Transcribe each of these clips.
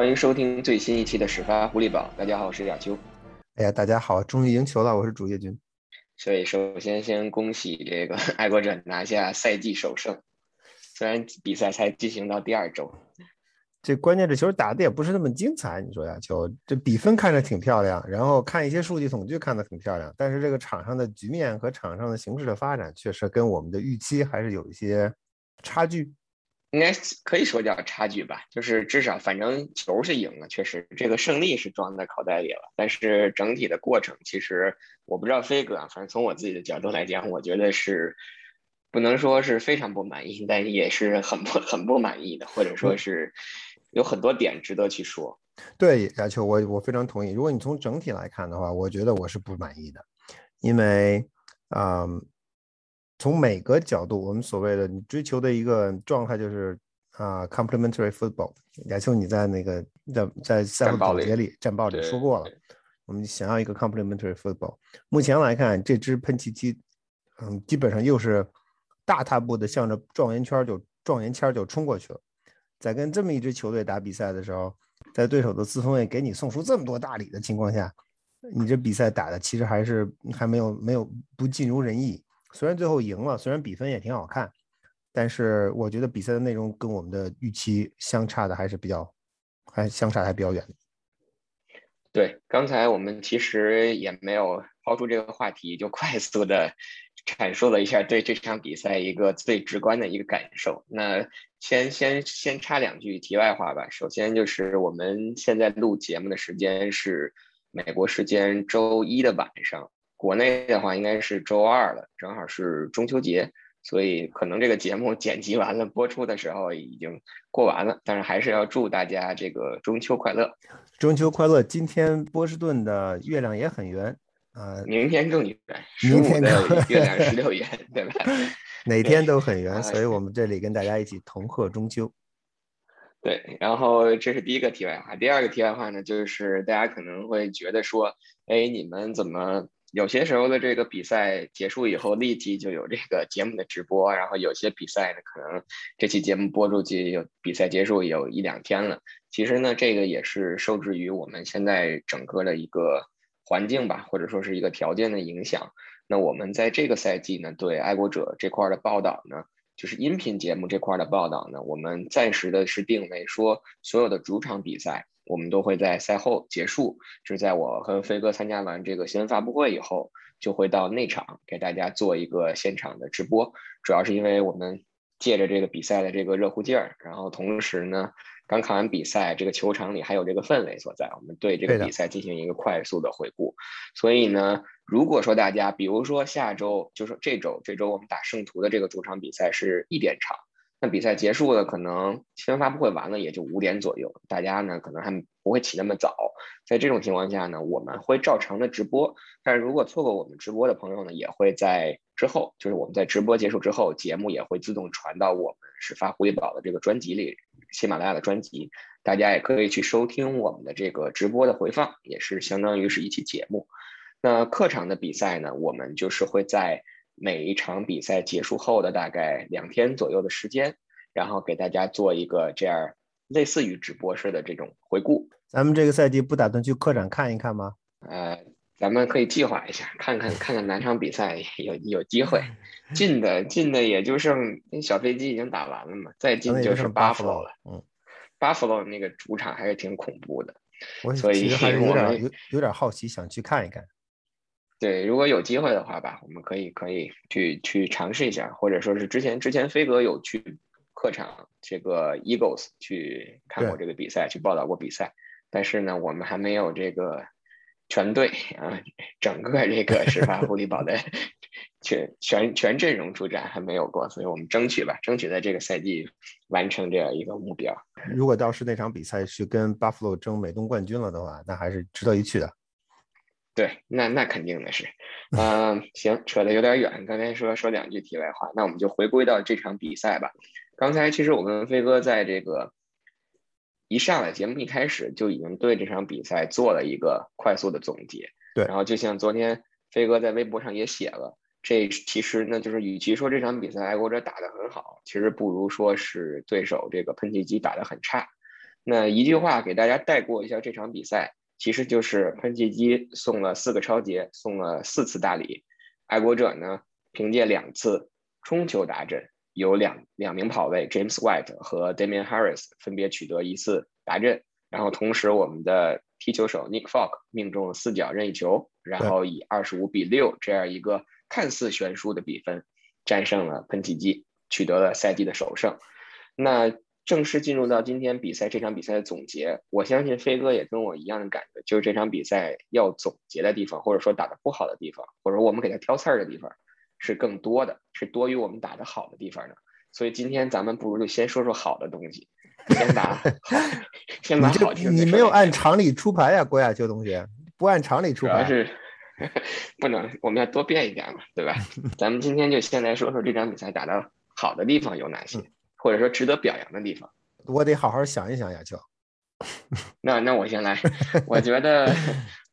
欢迎收听最新一期的始发狐狸堡。大家好，我是亚秋。哎呀，大家好，终于赢球了，我是主页君。所以首先先恭喜这个爱国者拿下赛季首胜，虽然比赛才进行到第二周。这关键这球打的也不是那么精彩，你说亚秋，这比分看着挺漂亮，然后看一些数据统计看的挺漂亮，但是这个场上的局面和场上的形势的发展，确实跟我们的预期还是有一些差距。应该可以说叫差距吧，就是至少反正球是赢了，确实这个胜利是装在口袋里了。但是整体的过程，其实我不知道飞哥啊，反正从我自己的角度来讲，我觉得是不能说是非常不满意，但也是很不 很不满意的，或者说是有很多点值得去说。对，亚秋，我我非常同意。如果你从整体来看的话，我觉得我是不满意的，因为啊。从每个角度，我们所谓的你追求的一个状态就是啊，complementary football。亚秋，你在那个在在赛后总结里、战报里说过了，我们想要一个 complementary football。目前来看，这支喷气机，嗯，基本上又是大踏步的向着状元圈就状元签就冲过去了。在跟这么一支球队打比赛的时候，在对手的四分卫给你送出这么多大礼的情况下，你这比赛打的其实还是还没有没有不尽如人意。虽然最后赢了，虽然比分也挺好看，但是我觉得比赛的内容跟我们的预期相差的还是比较，还相差还比较远。对，刚才我们其实也没有抛出这个话题，就快速的阐述了一下对这场比赛一个最直观的一个感受。那先先先插两句题外话吧。首先就是我们现在录节目的时间是美国时间周一的晚上。国内的话应该是周二了，正好是中秋节，所以可能这个节目剪辑完了，播出的时候已经过完了。但是还是要祝大家这个中秋快乐，中秋快乐！今天波士顿的月亮也很圆啊，明天更圆，明天的月亮十六圆，对吧？哪天都很圆，所以我们这里跟大家一起同贺中秋。对，然后这是第一个题外话，第二个题外话呢，就是大家可能会觉得说，哎，你们怎么？有些时候的这个比赛结束以后，立即就有这个节目的直播，然后有些比赛呢，可能这期节目播出去，有比赛结束有一两天了。其实呢，这个也是受制于我们现在整个的一个环境吧，或者说是一个条件的影响。那我们在这个赛季呢，对爱国者这块的报道呢，就是音频节目这块的报道呢，我们暂时的是定为说所有的主场比赛。我们都会在赛后结束，就是在我和飞哥参加完这个新闻发布会以后，就会到内场给大家做一个现场的直播。主要是因为我们借着这个比赛的这个热乎劲儿，然后同时呢，刚看完比赛，这个球场里还有这个氛围所在，我们对这个比赛进行一个快速的回顾。所以呢，如果说大家，比如说下周，就是这周，这周我们打圣徒的这个主场比赛是一点场。那比赛结束了，可能新闻发布会完了也就五点左右，大家呢可能还不会起那么早。在这种情况下呢，我们会照常的直播。但是如果错过我们直播的朋友呢，也会在之后，就是我们在直播结束之后，节目也会自动传到我们始发狐狸宝的这个专辑里，喜马拉雅的专辑，大家也可以去收听我们的这个直播的回放，也是相当于是一期节目。那客场的比赛呢，我们就是会在。每一场比赛结束后的大概两天左右的时间，然后给大家做一个这样类似于直播式的这种回顾。咱们这个赛季不打算去客场看一看吗？呃，咱们可以计划一下，看看看看哪场比赛有有机会。近的近的也就剩那小飞机已经打完了嘛，再近就是巴弗洛了。嗯，巴弗洛那个主场还是挺恐怖的，所以还是有点有有点好奇，想去看一看。对，如果有机会的话吧，我们可以可以去去尝试一下，或者说是之前之前飞哥有去客场这个 Eagles 去看过这个比赛，去报道过比赛，但是呢，我们还没有这个全队啊，整个这个始发狐狸堡的 全全全阵容出战还没有过，所以我们争取吧，争取在这个赛季完成这样一个目标。如果到时那场比赛是跟 Buffalo 争美东冠军了的话，那还是值得一去的。对，那那肯定的是，嗯，行，扯得有点远。刚才说说两句题外话，那我们就回归到这场比赛吧。刚才其实我跟飞哥在这个一上来节目一开始就已经对这场比赛做了一个快速的总结。对，然后就像昨天飞哥在微博上也写了，这其实呢就是与其说这场比赛爱国者打得很好，其实不如说是对手这个喷气机打得很差。那一句话给大家带过一下这场比赛，其实就是喷气机送了四个超节，送了四次大礼。爱国者呢，凭借两次冲球达阵，有两两名跑位 James White 和 Damian Harris 分别取得一次达阵，然后同时我们的踢球手 Nick Folk 命中了四脚任意球，然后以二十五比六这样一个看似悬殊的比分战胜了喷气机，取得了赛季的首胜。那正式进入到今天比赛这场比赛的总结，我相信飞哥也跟我一样的感觉，就是这场比赛要总结的地方，或者说打得不好的地方，或者我们给他挑刺儿的地方是更多的，是多于我们打得好的地方的。所以今天咱们不如就先说说好的东西，先打好，先把好听你没有按常理出牌呀，郭亚秋同学，不按常理出牌。是不能，我们要多变一点嘛，对吧？咱们今天就先来说说这场比赛打的好的地方有哪些。或者说值得表扬的地方，我得好好想一想，亚秋。那那我先来，我觉得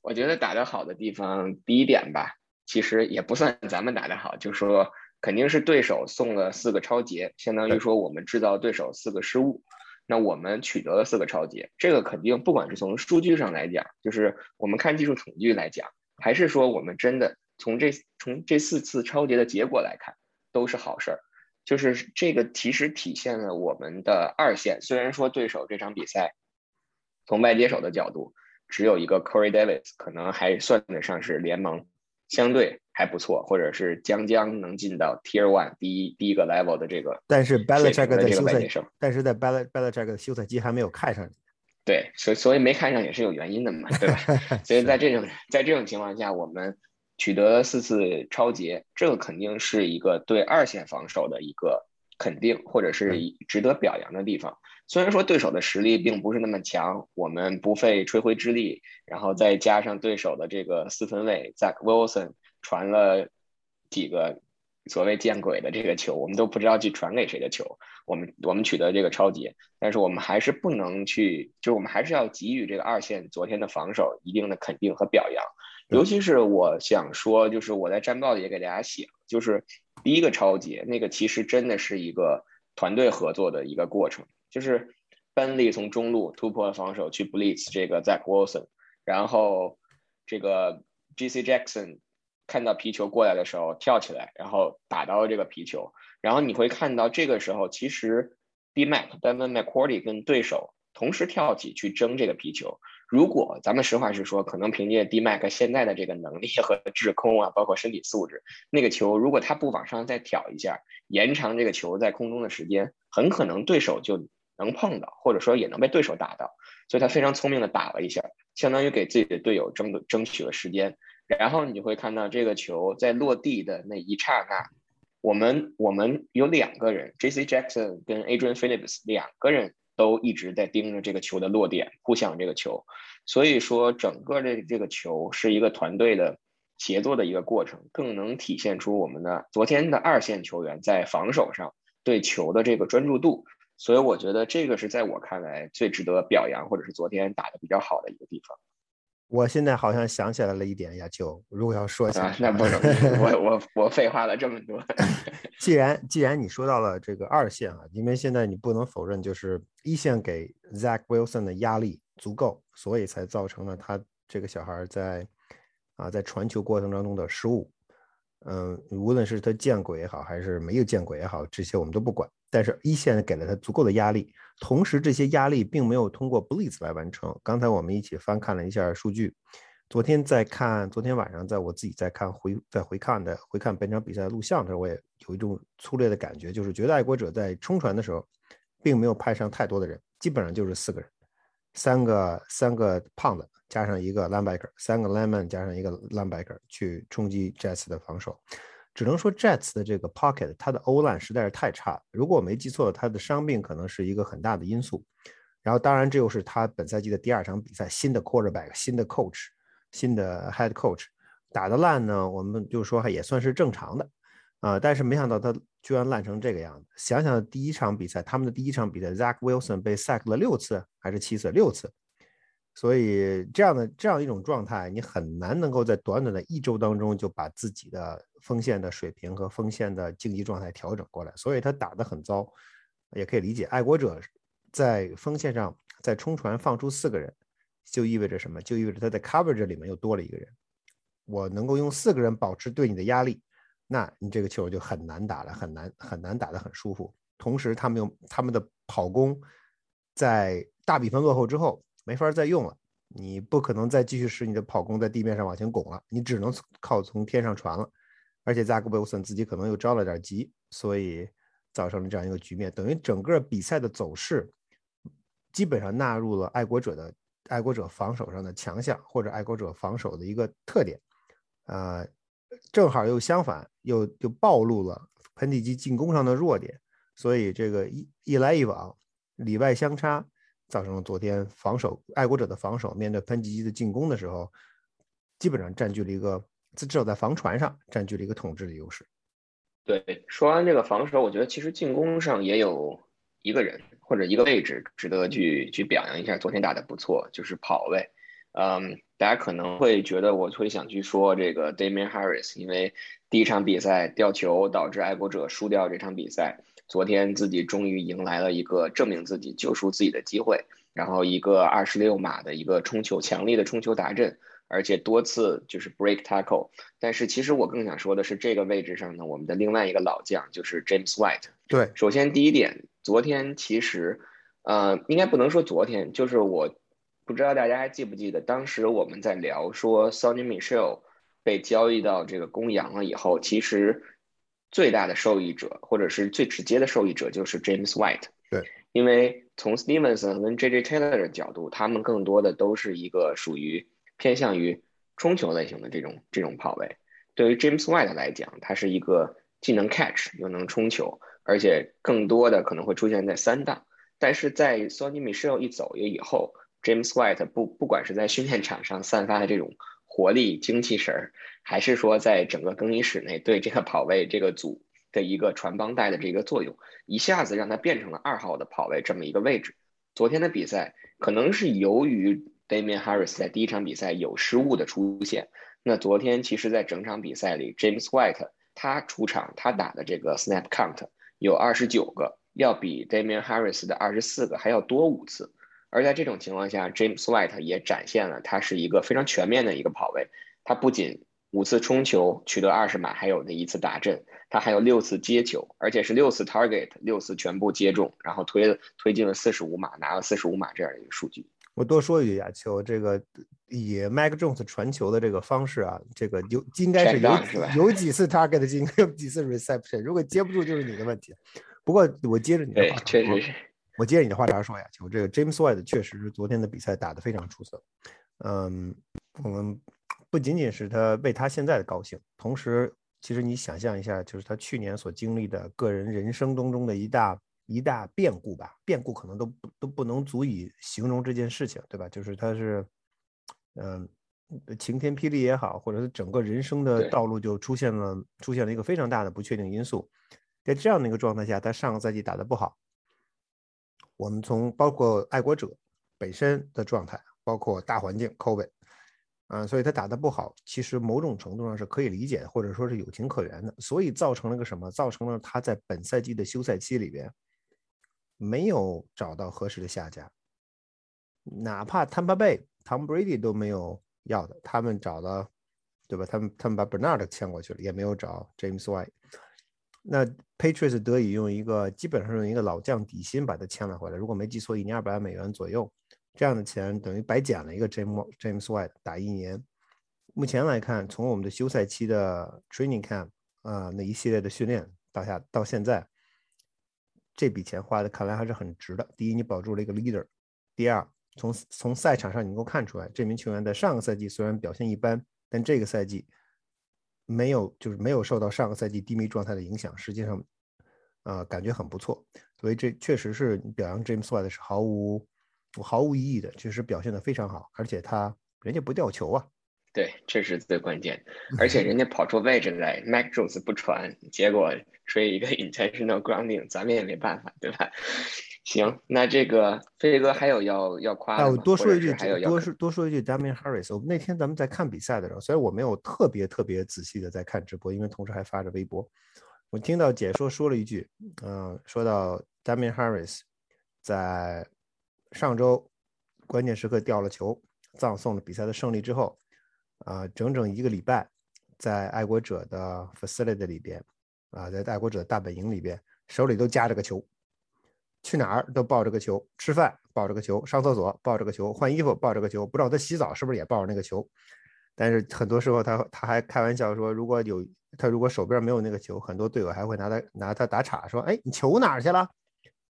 我觉得打得好的地方，第一点吧，其实也不算咱们打得好，就说肯定是对手送了四个超节，相当于说我们制造对手四个失误，那我们取得了四个超节，这个肯定不管是从数据上来讲，就是我们看技术统计来讲，还是说我们真的从这从这四次超节的结果来看，都是好事儿。就是这个其实体现了我们的二线，虽然说对手这场比赛从外接手的角度只有一个 Corey Davis，可能还算得上是联盟相对还不错，或者是将将能进到 Tier One 第一第一个 level 的这个。但是 Belichick 的休赛，但是在 Bel Belichick 的休赛期还没有看上。对，所以所以没看上也是有原因的嘛，对吧？所以在这种在这种情况下，我们。取得四次超节，这个肯定是一个对二线防守的一个肯定，或者是值得表扬的地方。虽然说对手的实力并不是那么强，我们不费吹灰之力，然后再加上对手的这个四分卫 Zach Wilson 传了几个所谓见鬼的这个球，我们都不知道去传给谁的球，我们我们取得这个超节，但是我们还是不能去，就是我们还是要给予这个二线昨天的防守一定的肯定和表扬。尤其是我想说，就是我在战报里也给大家写，就是第一个超级那个其实真的是一个团队合作的一个过程，就是 Benley 从中路突破防守去 Blitz 这个 Zach Wilson，然后这个 G.C. Jackson 看到皮球过来的时候跳起来，然后打到了这个皮球，然后你会看到这个时候其实 B Mac Ben Mac Cordy 跟对手同时跳起去争这个皮球。如果咱们实话实说，可能凭借 D Mac 现在的这个能力 和制空啊，包括身体素质，那个球如果他不往上再挑一下，延长这个球在空中的时间，很可能对手就能碰到，或者说也能被对手打到。所以他非常聪明的打了一下，相当于给自己的队友争争取了时间。然后你就会看到这个球在落地的那一刹那，我们我们有两个人，J C Jackson 跟 Adrian Phillips 两个人。都一直在盯着这个球的落点，互相这个球，所以说整个这这个球是一个团队的协作的一个过程，更能体现出我们的昨天的二线球员在防守上对球的这个专注度，所以我觉得这个是在我看来最值得表扬，或者是昨天打的比较好的一个地方。我现在好像想起来了一点呀，就如果要说起来，那不能，我 我我废话了这么多。既然既然你说到了这个二线啊，因为现在你不能否认，就是一线给 Zach Wilson 的压力足够，所以才造成了他这个小孩在啊在传球过程当中的失误。嗯，无论是他见鬼也好，还是没有见鬼也好，这些我们都不管。但是一线给了他足够的压力，同时这些压力并没有通过 Blitz 来完成。刚才我们一起翻看了一下数据，昨天在看，昨天晚上在我自己在看回在回看的回看本场比赛录像的时候，我也有一种粗略的感觉，就是觉得爱国者在冲传的时候，并没有派上太多的人，基本上就是四个人，三个三个胖子加上一个 linebacker，三个 lineman 加上一个 linebacker 去冲击 Jets 的防守。只能说 Jets 的这个 pocket，它的 O line 实在是太差了。如果我没记错，他的伤病可能是一个很大的因素。然后，当然这又是他本赛季的第二场比赛，新的 quarterback，新的 coach，新的 head coach 打的烂呢，我们就说也算是正常的啊。但是没想到他居然烂成这个样子。想想第一场比赛，他们的第一场比赛，Zach Wilson 被 sack 了六次还是七次？六次。所以这样的这样一种状态，你很难能够在短短的一周当中就把自己的锋线的水平和锋线的竞技状态调整过来。所以他打得很糟，也可以理解。爱国者在锋线上在冲传放出四个人，就意味着什么？就意味着他在 coverage 里面又多了一个人。我能够用四个人保持对你的压力，那你这个球就很难打了，很难很难打得很舒服。同时，他们用他们的跑攻，在大比分落后之后没法再用了。你不可能再继续使你的跑攻在地面上往前拱了，你只能靠从天上传了。而且扎克·威森自己可能又着了点急，所以造成了这样一个局面，等于整个比赛的走势基本上纳入了爱国者的爱国者防守上的强项，或者爱国者防守的一个特点。啊，正好又相反，又就暴露了喷气机进攻上的弱点，所以这个一一来一往，里外相差，造成了昨天防守爱国者的防守面对喷气机的进攻的时候，基本上占据了一个至少在防传上占据了一个统治的优势。对，说完这个防守，我觉得其实进攻上也有一个人或者一个位置值得去去表扬一下，昨天打的不错，就是跑位。嗯，大家可能会觉得我会想去说这个 Damian Harris，因为第一场比赛掉球导致爱国者输掉这场比赛。昨天自己终于迎来了一个证明自己救赎自己的机会，然后一个二十六码的一个冲球，强力的冲球达阵，而且多次就是 break tackle。但是其实我更想说的是，这个位置上呢，我们的另外一个老将就是 James White。对，首先第一点，昨天其实，呃，应该不能说昨天，就是我。不知道大家还记不记得，当时我们在聊说 Sonny Michel 被交易到这个公羊了以后，其实最大的受益者或者是最直接的受益者就是 James White。对，因为从 Stevenson 跟 JJ Taylor 的角度，他们更多的都是一个属于偏向于冲球类型的这种这种跑位。对于 James White 来讲，他是一个既能 catch 又能冲球，而且更多的可能会出现在三档。但是在 Sonny Michel 一走了以后，James White 不不管是在训练场上散发的这种活力、精气神儿，还是说在整个更衣室内对这个跑位这个组的一个传帮带的这个作用，一下子让他变成了二号的跑位这么一个位置。昨天的比赛可能是由于 Damian Harris 在第一场比赛有失误的出现，那昨天其实在整场比赛里，James White 他出场他打的这个 snap count 有二十九个，要比 Damian Harris 的二十四个还要多五次。而在这种情况下，James White 也展现了他是一个非常全面的一个跑位。他不仅五次冲球取得二十码，还有那一次打阵，他还有六次接球，而且是六次 target，六次全部接中，然后推推进了四十五码，拿了四十五码这样的一个数据。我多说一句，亚球，这个以 Mac Jones 传球的这个方式啊，这个有应该是有有几次 target 进，有几次 reception，如果接不住就是你的问题。不过我接着你的话，确实是。我接着你的话茬说呀，球这个 James White 确实是昨天的比赛打得非常出色。嗯，我们不仅仅是他为他现在的高兴，同时，其实你想象一下，就是他去年所经历的个人人生当中的一大一大变故吧，变故可能都不都不能足以形容这件事情，对吧？就是他是，嗯，晴天霹雳也好，或者是整个人生的道路就出现了出现了一个非常大的不确定因素，在这样的一个状态下，他上个赛季打得不好。我们从包括爱国者本身的状态，包括大环境 COVID，啊，所以他打得不好，其实某种程度上是可以理解的，或者说是有情可原的。所以造成了个什么？造成了他在本赛季的休赛期里边没有找到合适的下家，哪怕 Tampa Bay Tom Brady 都没有要的，他们找了，对吧？他们他们把 Bernard 签过去了，也没有找 James White。那 Patriots 得以用一个基本上用一个老将底薪把他签了回来，如果没记错，一年二百万美元左右，这样的钱等于白捡了一个 James James White 打一年。目前来看，从我们的休赛期的 Training Camp 啊那一系列的训练到下到现在，这笔钱花的看来还是很值的。第一，你保住了一个 Leader；第二，从从赛场上你能够看出来，这名球员在上个赛季虽然表现一般，但这个赛季。没有，就是没有受到上个赛季低迷状态的影响，实际上，呃，感觉很不错。所以这确实是表扬 James White 是毫无毫无意义的，确实表现的非常好，而且他人家不掉球啊。对，这是最关键。而且人家跑出位置来，Mac Jones 不传，结果吹一个 intentional grounding，咱们也没办法，对吧？行，那这个飞哥还有要要夸的吗？多说一句，还有多说多说一句，Damian Harris。我们那天咱们在看比赛的时候，虽然我没有特别特别仔细的在看直播，因为同时还发着微博，我听到解说说了一句，嗯，说到 Damian Harris 在上周关键时刻掉了球，葬送了比赛的胜利之后，啊，整整一个礼拜在爱国者的 facility 里边，啊，在爱国者大本营里边，手里都夹着个球，去哪儿都抱着个球，吃饭抱着个球，上厕所抱着个球，换衣服抱着个球，不知道他洗澡是不是也抱着那个球。但是很多时候他他还开玩笑说，如果有他如果手边没有那个球，很多队友还会拿他拿他打岔，说：“哎，你球哪儿去了？”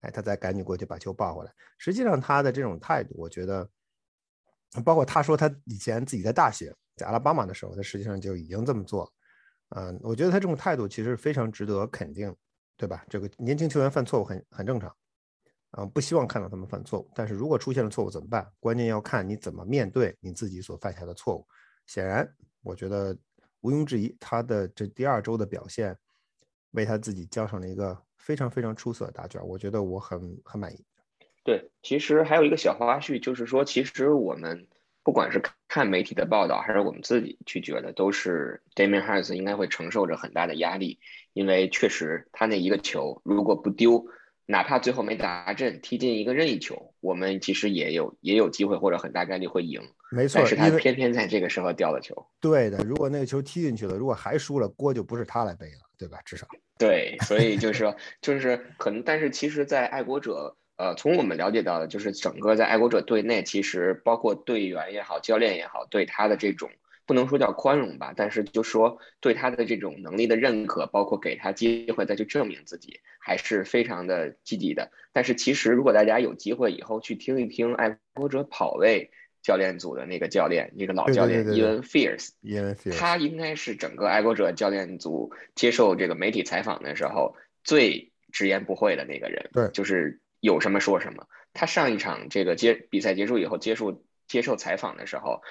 哎，他再赶紧过去把球抱回来。实际上他的这种态度，我觉得，包括他说他以前自己在大学在阿拉巴马的时候，他实际上就已经这么做。嗯，我觉得他这种态度其实非常值得肯定，对吧？这个年轻球员犯错误很很正常，嗯，不希望看到他们犯错误。但是如果出现了错误怎么办？关键要看你怎么面对你自己所犯下的错误。显然，我觉得毋庸置疑，他的这第二周的表现为他自己交上了一个非常非常出色的答卷。我觉得我很很满意。对，其实还有一个小花絮，就是说，其实我们不管是看媒体的报道，还是我们自己去觉得，都是 Damian Harris 应该会承受着很大的压力，因为确实他那一个球如果不丢。哪怕最后没打正，踢进一个任意球，我们其实也有也有机会或者很大概率会赢。没错，但是他偏偏在这个时候掉了球。对的，如果那个球踢进去了，如果还输了，锅就不是他来背了，对吧？至少。对，所以就是说，就是可能，但是其实，在爱国者，呃，从我们了解到的，就是整个在爱国者队内，其实包括队员也好，教练也好，对他的这种。不能说叫宽容吧，但是就说对他的这种能力的认可，包括给他机会再去证明自己，还是非常的积极的。但是其实如果大家有机会以后去听一听爱国者跑位教练组的那个教练，一个老教练伊文菲尔斯，他应该是整个爱国者教练组接受这个媒体采访的时候最直言不讳的那个人。对，就是有什么说什么。他上一场这个接比赛结束以后接受接受采访的时候。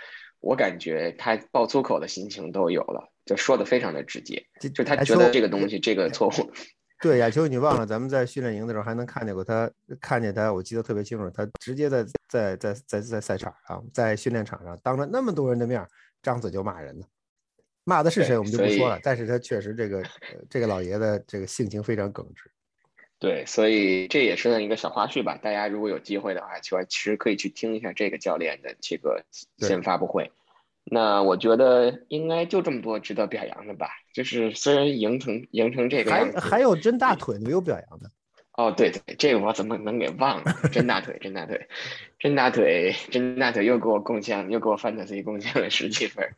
我感觉他爆粗口的心情都有了，就说的非常的直接，就他觉得这个东西这个错误。对，亚秋，你忘了咱们在训练营的时候还能看见过他，看见他，我记得特别清楚，他直接在在在在在赛场上，在训练场上，当着那么多人的面张嘴就骂人呢。骂的是谁我们就不说了，但是他确实这个这个老爷子这个性情非常耿直。对，所以这也是一个小花絮吧。大家如果有机会的话，其实可以去听一下这个教练的这个新闻发布会。那我觉得应该就这么多值得表扬的吧。就是虽然赢成赢成这个样子，还还有真大腿没有表扬的。哦，对对，这个我怎么能给忘了？真大腿，真大腿，真大腿，真大腿又给我贡献，又给我 fantasy 贡献了十几分。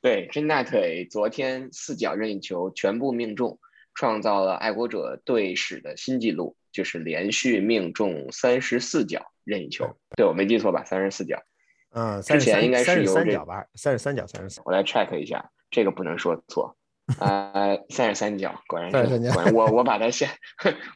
对，真大腿昨天四脚任意球全部命中。创造了爱国者队史的新纪录，就是连续命中三十四脚任意球。对我没记错吧？三十四脚。嗯，之前应该是有三角吧？三十三脚，三十四。我来 check 一下，这个不能说错。啊，三十三脚，果然是。果然，我我把他下，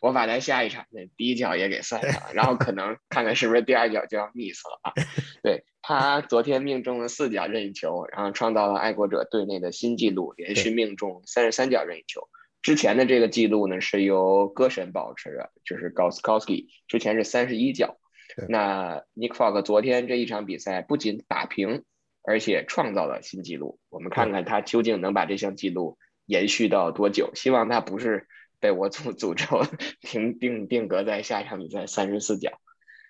我把他 下一场那第一脚也给算上了，然后可能看看是不是第二脚就要 miss 了啊？对他昨天命中了四脚任意球，然后创造了爱国者队内的新纪录，连续命中三十三脚任意球。之前的这个记录呢，是由歌神保持的，就是 Goskowski，之前是三十一脚。那 Nick Fogg 昨天这一场比赛不仅打平，而且创造了新纪录。我们看看他究竟能把这项纪录延续到多久？希望他不是被我诅诅咒停定定格在下一场比赛三十四脚。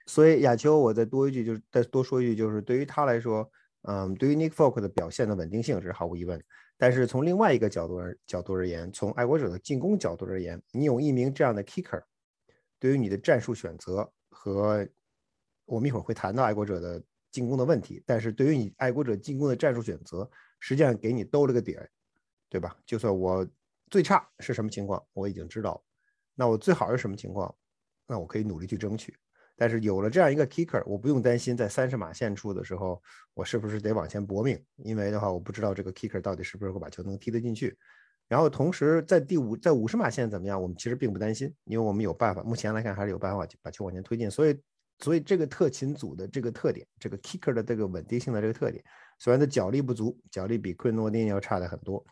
所以亚秋，我再多一句，就是再多说一句，就是对于他来说，嗯，对于 Nick Fogg 的表现的稳定性是毫无疑问。但是从另外一个角度而角度而言，从爱国者的进攻角度而言，你有一名这样的 kicker，对于你的战术选择和我们一会儿会谈到爱国者的进攻的问题。但是对于你爱国者进攻的战术选择，实际上给你兜了个底儿，对吧？就算我最差是什么情况，我已经知道，那我最好是什么情况，那我可以努力去争取。但是有了这样一个 kicker，我不用担心在三十码线处的时候，我是不是得往前搏命？因为的话，我不知道这个 kicker 到底是不是会把球能踢得进去。然后同时在第五，在五十码线怎么样，我们其实并不担心，因为我们有办法。目前来看还是有办法把球往前推进。所以，所以这个特勤组的这个特点，这个 kicker 的这个稳定性的这个特点，虽然他脚力不足，脚力比昆诺丁要差的很多，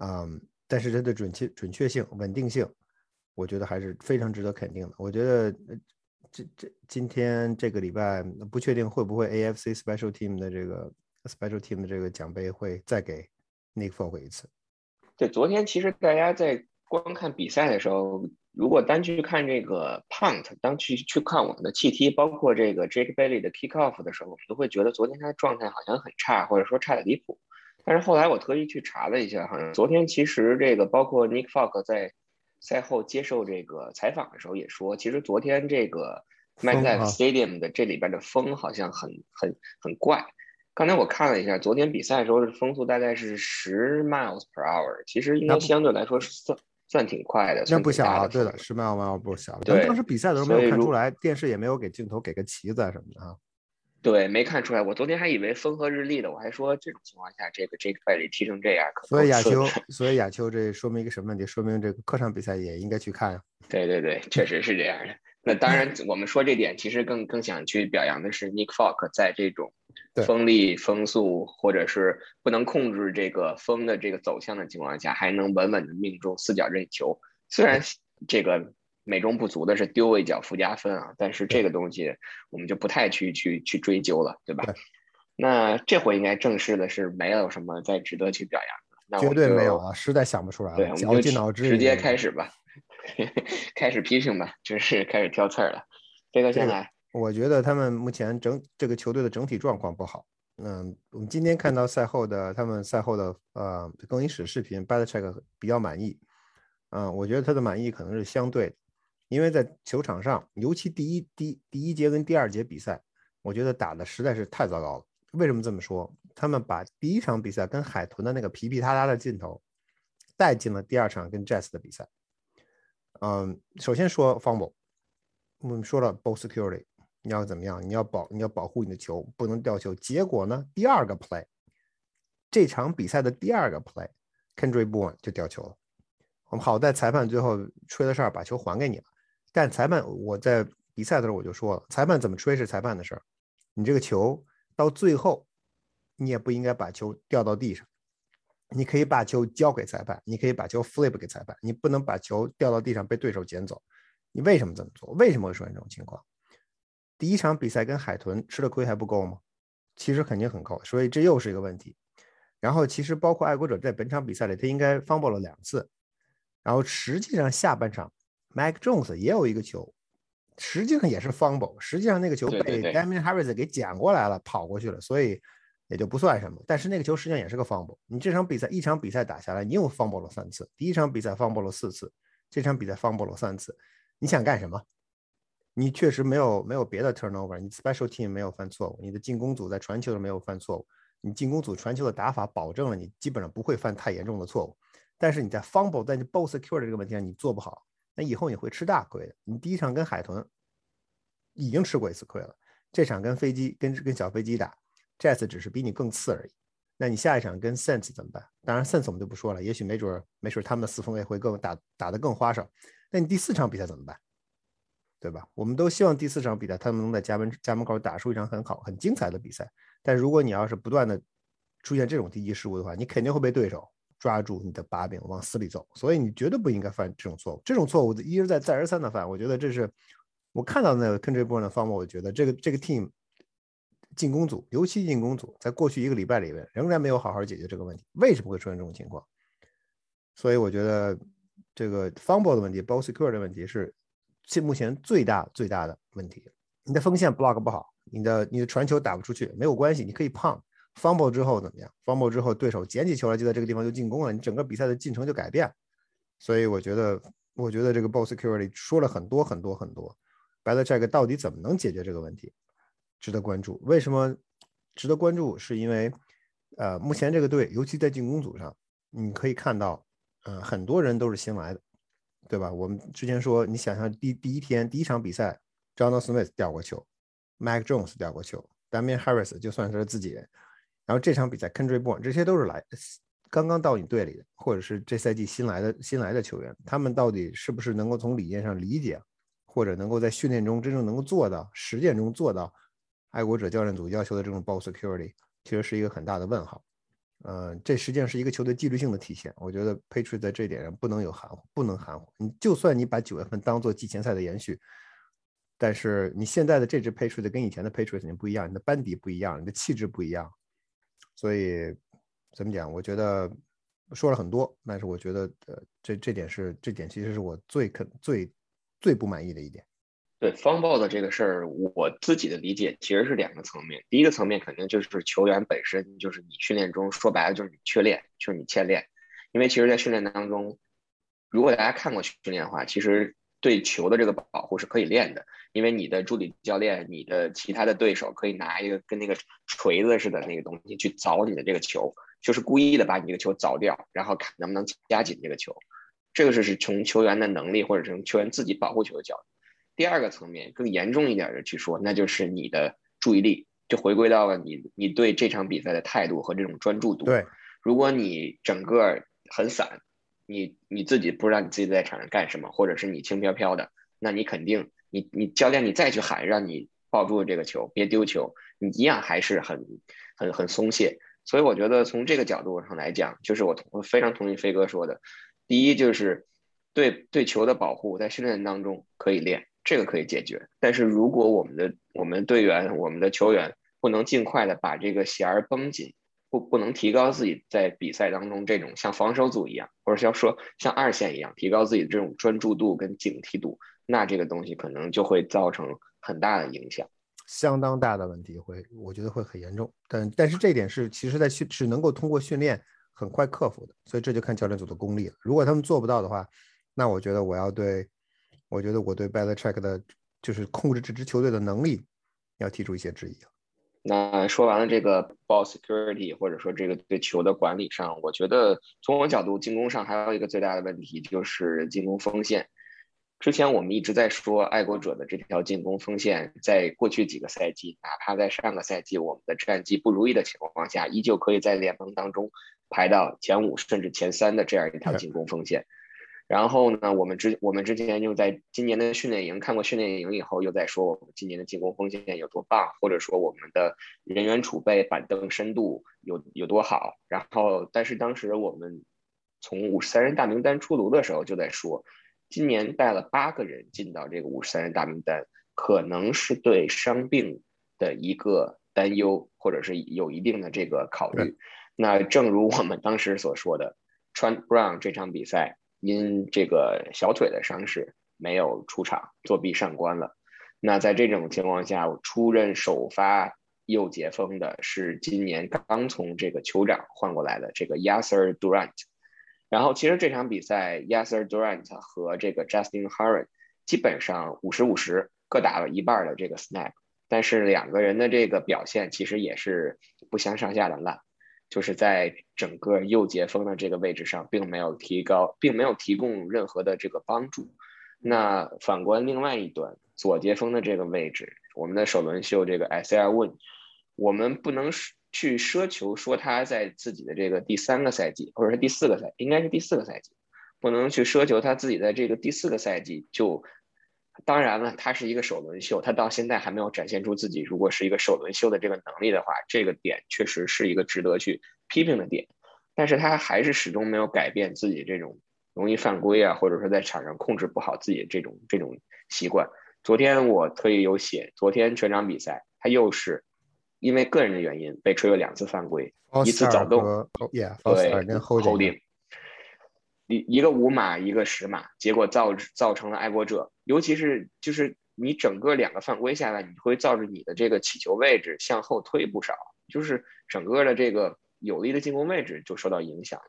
嗯，但是它的准确、准确性、稳定性，我觉得还是非常值得肯定的。我觉得。这这今天这个礼拜不确定会不会 AFC Special Team 的这个 Special Team 的这个奖杯会再给 Nick Folk 一次。对，昨天其实大家在观看比赛的时候，如果单去看这个 punt，当去去看我们的气踢，包括这个 Jake Bailey 的 kick off 的时候，我们都会觉得昨天他的状态好像很差，或者说差的离谱。但是后来我特意去查了一下，好像昨天其实这个包括 Nick Folk 在赛后接受这个采访的时候也说，其实昨天这个 MetLife Stadium 的这里边的风好像很很很怪。刚才我看了一下，昨天比赛的时候的风速大概是十 miles per hour，其实应该相对来说是算算挺快的。那不小啊，对的，十 miles per hour 不小。对，当时比赛的时候没有看出来，电视也没有给镜头给个旗子啊什么的啊。对，没看出来。我昨天还以为风和日丽的，我还说这种情况下，这个这个败率踢成这样，所以亚秋，所以亚秋这说明一个什么问题？说明这个客场比赛也应该去看。对对对，确实是这样的。那当然，我们说这点，其实更更想去表扬的是 Nick Folk 在这种风力、风速或者是不能控制这个风的这个走向的情况下，还能稳稳的命中四角任意球。虽然这个。美中不足的是丢一脚附加分啊，但是这个东西我们就不太去去去追究了，对吧？那这回应该正式的是没有什么再值得去表扬的，绝对没有啊，实在想不出来了。对，我们就直接开始吧，开始批评吧，就是开始挑刺儿了。这个先来，我觉得他们目前整这个球队的整体状况不好。嗯，我们今天看到赛后的他们赛后的呃更衣室视频 b a d c h e c k 比较满意。嗯，我觉得他的满意可能是相对。因为在球场上，尤其第一第第一节跟第二节比赛，我觉得打的实在是太糟糕了。为什么这么说？他们把第一场比赛跟海豚的那个皮皮塌塌的劲头带进了第二场跟 Jazz 的比赛。嗯，首先说 fumble，我们说了 ball security，你要怎么样？你要保你要保护你的球，不能掉球。结果呢，第二个 play，这场比赛的第二个 play，Kendrick b o u r n 就掉球了。我们好在裁判最后吹了哨，把球还给你了。但裁判，我在比赛的时候我就说了，裁判怎么吹是裁判的事儿。你这个球到最后，你也不应该把球掉到地上。你可以把球交给裁判，你可以把球 flip 给裁判，你不能把球掉到地上被对手捡走。你为什么这么做？为什么会出现这种情况？第一场比赛跟海豚吃的亏还不够吗？其实肯定很够，所以这又是一个问题。然后其实包括爱国者在本场比赛里，他应该 fumble 了两次。然后实际上下半场。Mike Jones 也有一个球，实际上也是 fumble，实际上那个球被 Damian Harris 给捡过来了，跑过去了，所以也就不算什么。但是那个球实际上也是个 fumble。你这场比赛一场比赛打下来，你又 fumble 了三次，第一场比赛 fumble 了四次，这场比赛 fumble 了三次，你想干什么？你确实没有没有别的 turnover，你 special team 没有犯错误，你的进攻组在传球的没有犯错误，你进攻组传球的打法保证了你基本上不会犯太严重的错误。但是你在 fumble 在你 ball secure 的这个问题上你做不好。那以后你会吃大亏的。你第一场跟海豚已经吃过一次亏了，这场跟飞机跟跟小飞机打，Jazz 只是比你更次而已。那你下一场跟 Sense 怎么办？当然 Sense 我们就不说了，也许没准没准他们的四分卫会更打打得更花哨。那你第四场比赛怎么办？对吧？我们都希望第四场比赛他们能在家门家门口打出一场很好很精彩的比赛。但如果你要是不断的出现这种低级失误的话，你肯定会被对手。抓住你的把柄往死里揍，所以你绝对不应该犯这种错误。这种错误一而再再而三的犯，我觉得这是我看到那个 country born 的方法。我觉得这个这个 team 进攻组，尤其进攻组，在过去一个礼拜里面仍然没有好好解决这个问题。为什么会出现这种情况？所以我觉得这个 fumble 的问题，ball secure 的问题是现目前最大最大的问题。你的锋线 block 不好，你的你的传球打不出去，没有关系，你可以胖。fumble 之后怎么样？fumble 之后，对手捡起球来就在这个地方就进攻了，你整个比赛的进程就改变了。所以我觉得，我觉得这个 ball security 说了很多很多很多。b e t Jack 到底怎么能解决这个问题？值得关注。为什么值得关注？是因为，呃，目前这个队，尤其在进攻组上，你可以看到，呃，很多人都是新来的，对吧？我们之前说，你想象第第一天第一场比赛，John Smith 掉过球，Mike Jones 掉过球，Damian Harris 就算是自己人。然后这场比赛，Kendrick Bourne 这些都是来刚刚到你队里的，或者是这赛季新来的新来的球员，他们到底是不是能够从理念上理解，或者能够在训练中真正能够做到，实践中做到爱国者教练组要求的这种 ball security，其实是一个很大的问号。呃，这实际上是一个球队纪律性的体现。我觉得 Patriot 在这点上不能有含糊，不能含糊。你就算你把九月份当做季前赛的延续，但是你现在的这支 Patriot 跟以前的 Patriot 肯定不一样，你的班底不一样，你的气质不一样。所以怎么讲？我觉得说了很多，但是我觉得呃这这点是这点其实是我最肯最最不满意的一点。对方报的这个事儿，我自己的理解其实是两个层面。第一个层面肯定就是球员本身，就是你训练中说白了就是你缺练，就是你欠练。因为其实，在训练当中，如果大家看过训练的话，其实对球的这个保护是可以练的。因为你的助理教练、你的其他的对手可以拿一个跟那个锤子似的那个东西去凿你的这个球，就是故意的把你这个球凿掉，然后看能不能夹紧这个球。这个是是从球员的能力或者从球员自己保护球的角度。第二个层面更严重一点的去说，那就是你的注意力就回归到了你你对这场比赛的态度和这种专注度。对，如果你整个很散，你你自己不知道你自己在场上干什么，或者是你轻飘飘的，那你肯定你你教练你再去喊让你抱住这个球别丢球，你一样还是很很很松懈。所以我觉得从这个角度上来讲，就是我同非常同意飞哥说的，第一就是对对球的保护在训练当中可以练。这个可以解决，但是如果我们的我们队员、我们的球员不能尽快的把这个弦儿绷紧，不不能提高自己在比赛当中这种像防守组一样，或者要说像二线一样提高自己的这种专注度跟警惕度，那这个东西可能就会造成很大的影响，相当大的问题会，我觉得会很严重。但但是这点是其实在训是能够通过训练很快克服的，所以这就看教练组的功力了。如果他们做不到的话，那我觉得我要对。我觉得我对 Belichick 的，就是控制这支球队的能力，要提出一些质疑那说完了这个 ball security，或者说这个对球的管理上，我觉得从我角度，进攻上还有一个最大的问题就是进攻锋线。之前我们一直在说，爱国者的这条进攻锋线，在过去几个赛季，哪怕在上个赛季我们的战绩不如意的情况下，依旧可以在联盟当中排到前五甚至前三的这样一条进攻锋线。然后呢，我们之我们之前就在今年的训练营看过训练营以后，又在说我们今年的进攻锋线有多棒，或者说我们的人员储备、板凳深度有有多好。然后，但是当时我们从五十三人大名单出炉的时候，就在说，今年带了八个人进到这个五十三人大名单，可能是对伤病的一个担忧，或者是有一定的这个考虑。那正如我们当时所说的，Trent Brown 这场比赛。因这个小腿的伤势没有出场，作弊上官了。那在这种情况下，出任首发右截锋的是今年刚从这个酋长换过来的这个 Yasser Durant。然后，其实这场比赛 Yasser Durant 和这个 Justin h a r r n 基本上五十五十各打了一半的这个 snap，但是两个人的这个表现其实也是不相上下的烂。就是在整个右截锋的这个位置上，并没有提高，并没有提供任何的这个帮助。那反观另外一端左截锋的这个位置，我们的首轮秀这个 S R Win，我们不能去奢求说他在自己的这个第三个赛季，或者是第四个赛，应该是第四个赛季，不能去奢求他自己在这个第四个赛季就。当然了，他是一个首轮秀，他到现在还没有展现出自己如果是一个首轮秀的这个能力的话，这个点确实是一个值得去批评的点。但是他还是始终没有改变自己这种容易犯规啊，或者说在场上控制不好自己这种这种习惯。昨天我特意有写，昨天全场比赛他又是因为个人的原因被吹了两次犯规，一次早动，对，后顶。一一个五码，一个十码，结果造造成了爱国者，尤其是就是你整个两个犯规下来，你会造成你的这个起球位置向后推不少，就是整个的这个有利的进攻位置就受到影响。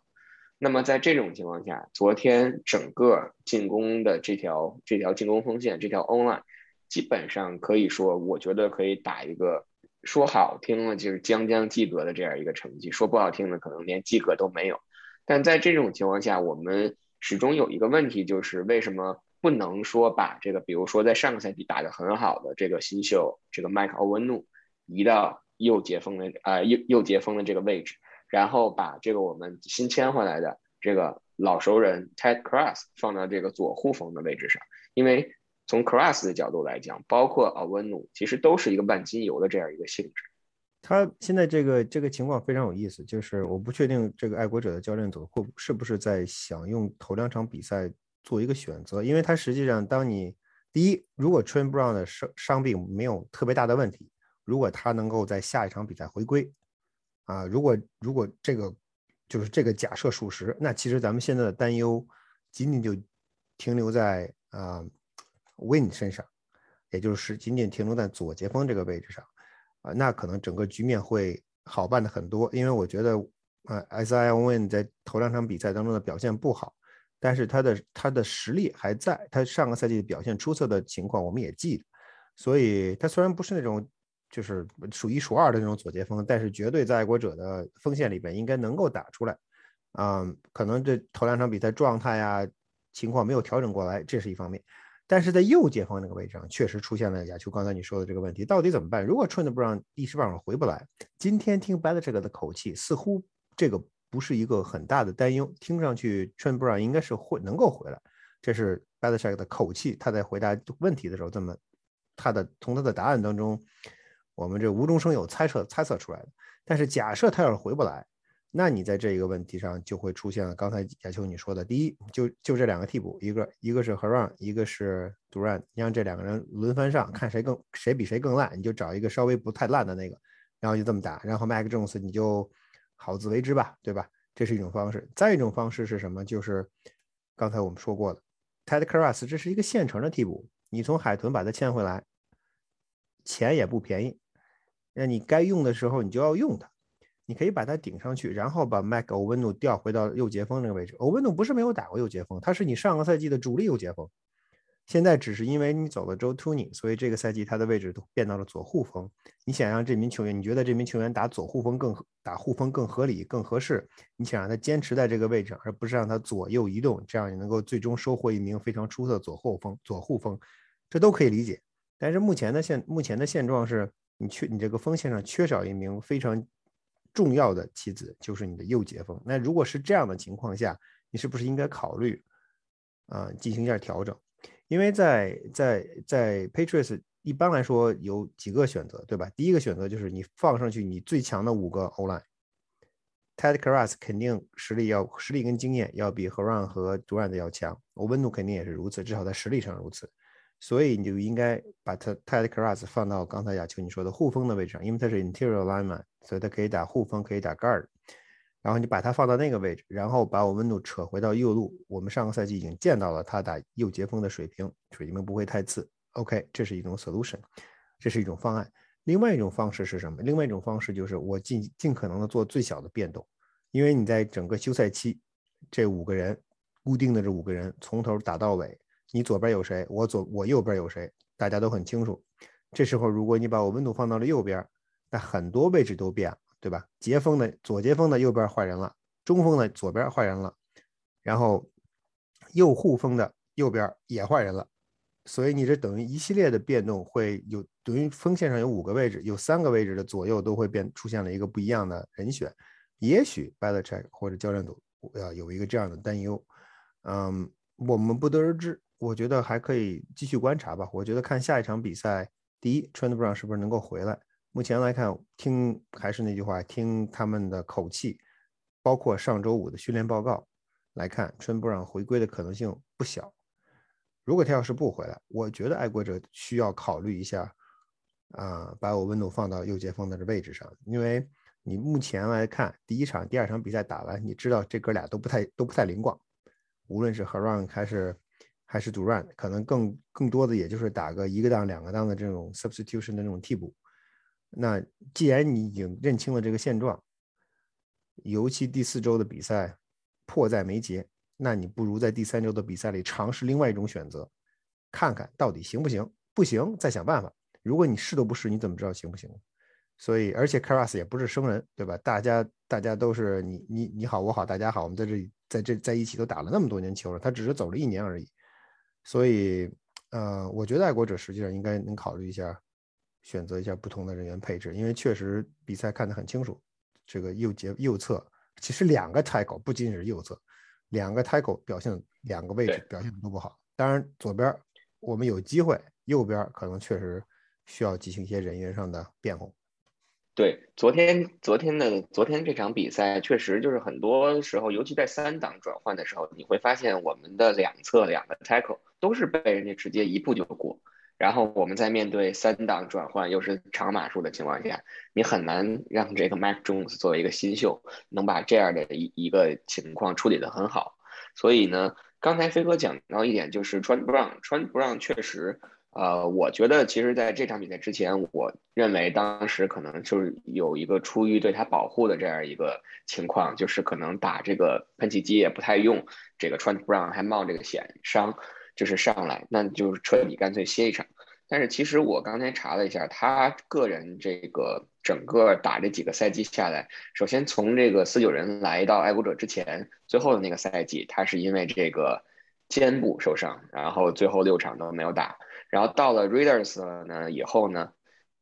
那么在这种情况下，昨天整个进攻的这条这条进攻锋线，这条 online 基本上可以说，我觉得可以打一个说好听了就是将将及格的这样一个成绩，说不好听的可能连及格都没有。但在这种情况下，我们始终有一个问题，就是为什么不能说把这个，比如说在上个赛季打得很好的这个新秀这个麦克欧文努移到右截锋的啊右右截锋的这个位置，然后把这个我们新签回来的这个老熟人 Ted Cross 放到这个左护锋的位置上？因为从 Cross 的角度来讲，包括奥文努其实都是一个半金油的这样一个性质。他现在这个这个情况非常有意思，就是我不确定这个爱国者的教练组会是不是在想用头两场比赛做一个选择，因为他实际上，当你第一，如果 Train Brown 的伤伤病没有特别大的问题，如果他能够在下一场比赛回归，啊，如果如果这个就是这个假设属实，那其实咱们现在的担忧仅仅就停留在啊 Win 身上，也就是仅仅停留在左前锋这个位置上啊，那可能整个局面会好办的很多。因为我觉得呃 s i Win 在头两场比赛当中的表现不好，但是他的他的实力还在，他上个赛季表现出色的情况我们也记得，所以他虽然不是那种。就是数一数二的那种左接锋，但是绝对在爱国者的锋线里边应该能够打出来。嗯，可能这头两场比赛状态呀情况没有调整过来，这是一方面。但是在右接锋那个位置上，确实出现了亚秋刚才你说的这个问题，到底怎么办？如果 Trent Brown 一时半会儿回不来，今天听 Bad 这个的口气，似乎这个不是一个很大的担忧，听上去 Trent Brown 应该是会能够回来。这是 Bad 这个的口气，他在回答问题的时候这么，他的从他的答案当中。我们这无中生有猜测猜测出来的，但是假设他要是回不来，那你在这一个问题上就会出现了刚才亚秋你说的，第一就就这两个替补，一个一个是 Haran，一个是 Duran，你让这两个人轮番上，看谁更谁比谁更烂，你就找一个稍微不太烂的那个，然后就这么打，然后 Mac Jones 你就好自为之吧，对吧？这是一种方式。再一种方式是什么？就是刚才我们说过的，Ted Karras，这是一个现成的替补，你从海豚把他签回来，钱也不便宜。那你该用的时候你就要用它，你可以把它顶上去，然后把 Mac 欧文努调回到右截锋那个位置。欧文努不是没有打过右截锋，他是你上个赛季的主力右截锋，现在只是因为你走了 Joe t o n y 所以这个赛季他的位置都变到了左护锋。你想让这名球员，你觉得这名球员打左护锋更打护锋更合理、更合适？你想让他坚持在这个位置，而不是让他左右移动，这样你能够最终收获一名非常出色的左后锋、左护锋，这都可以理解。但是目前的现目前的现状是。你缺你这个锋线上缺少一名非常重要的棋子，就是你的右截锋。那如果是这样的情况下，你是不是应该考虑啊进行一下调整？因为在在在 Patriots 一般来说有几个选择，对吧？第一个选择就是你放上去你最强的五个 O line，Ted Karras 肯定实力要实力跟经验要比 Haran 和 Durant 要强，我温度肯定也是如此，至少在实力上如此。所以你就应该把他 Ted Karras 放到刚才亚秋你说的护锋的位置上，因为他是 interior lineman，所以他可以打护锋，可以打 guard。然后你把他放到那个位置，然后把我温度扯回到右路。我们上个赛季已经见到了他打右截锋的水平，水平不会太次。OK，这是一种 solution，这是一种方案。另外一种方式是什么？另外一种方式就是我尽尽可能的做最小的变动，因为你在整个休赛期，这五个人固定的这五个人从头打到尾。你左边有谁？我左我右边有谁？大家都很清楚。这时候，如果你把我温度放到了右边，那很多位置都变了，对吧？截锋的左截锋的右边换人了，中锋的左边换人了，然后右护锋的右边也换人了。所以你这等于一系列的变动，会有等于锋线上有五个位置，有三个位置的左右都会变出现了一个不一样的人选。也许 b a l c h e c k 或者教练组要有一个这样的担忧。嗯，我们不得而知。我觉得还可以继续观察吧。我觉得看下一场比赛，第一，Trent Brown 是不是能够回来？目前来看，听还是那句话，听他们的口气，包括上周五的训练报告来看，Trent Brown 回归的可能性不小。如果他要是不回来，我觉得爱国者需要考虑一下，啊，把我温度放到右接锋的位置上，因为你目前来看，第一场、第二场比赛打完，你知道这哥俩都不太都不太灵光，无论是 Haran 还是。还是 Durant，可能更更多的也就是打个一个档、两个档的这种 substitution 的这种替补。那既然你已经认清了这个现状，尤其第四周的比赛迫在眉睫，那你不如在第三周的比赛里尝试另外一种选择，看看到底行不行？不行再想办法。如果你试都不试，你怎么知道行不行？所以，而且 Karas 也不是生人，对吧？大家大家都是你你你好我好大家好，我们在这里在这在一起都打了那么多年球了，他只是走了一年而已。所以，呃，我觉得爱国者实际上应该能考虑一下，选择一下不同的人员配置，因为确实比赛看得很清楚，这个右截右侧其实两个 tackle 不仅仅是右侧，两个 tackle 表现两个位置表现都不好。当然，左边我们有机会，右边可能确实需要进行一些人员上的变化。对，昨天昨天的昨天这场比赛确实就是很多时候，尤其在三档转换的时候，你会发现我们的两侧两个 tackle 都是被人家直接一步就过。然后我们在面对三档转换又是长码数的情况下，你很难让这个 Mac Jones 作为一个新秀能把这样的一一个情况处理得很好。所以呢，刚才飞哥讲到一点，就是 Trent Brown，Trent Brown 确实，呃，我觉得其实在这场比赛之前，我认为当时可能就是有一个出于对他保护的这样一个情况，就是可能打这个喷气机也不太用，这个 Trent Brown 还冒这个险伤。就是上来，那就是彻底干脆歇一场。但是其实我刚才查了一下，他个人这个整个打这几个赛季下来，首先从这个四九人来到爱国者之前，最后的那个赛季，他是因为这个肩部受伤，然后最后六场都没有打。然后到了 Readers 呢以后呢，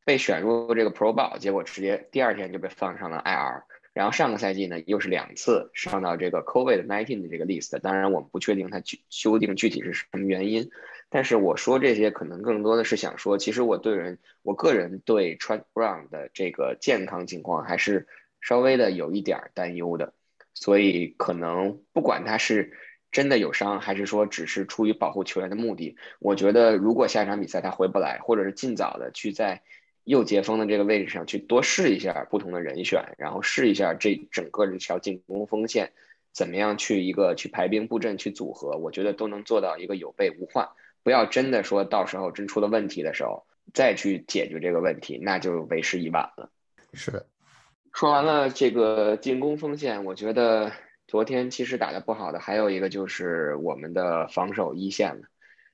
被选入这个 Pro Bowl，结果直接第二天就被放上了 IR。然后上个赛季呢，又是两次上到这个 COVID nineteen 的这个 list，当然我们不确定它具修订具体是什么原因，但是我说这些可能更多的是想说，其实我对人，我个人对 Trent Brown 的这个健康情况还是稍微的有一点担忧的，所以可能不管他是真的有伤，还是说只是出于保护球员的目的，我觉得如果下场比赛他回不来，或者是尽早的去在。右截锋的这个位置上去多试一下不同的人选，然后试一下这整个这条进攻锋线怎么样去一个去排兵布阵去组合，我觉得都能做到一个有备无患。不要真的说到时候真出了问题的时候再去解决这个问题，那就为时已晚了。是的，说完了这个进攻锋线，我觉得昨天其实打得不好的还有一个就是我们的防守一线了。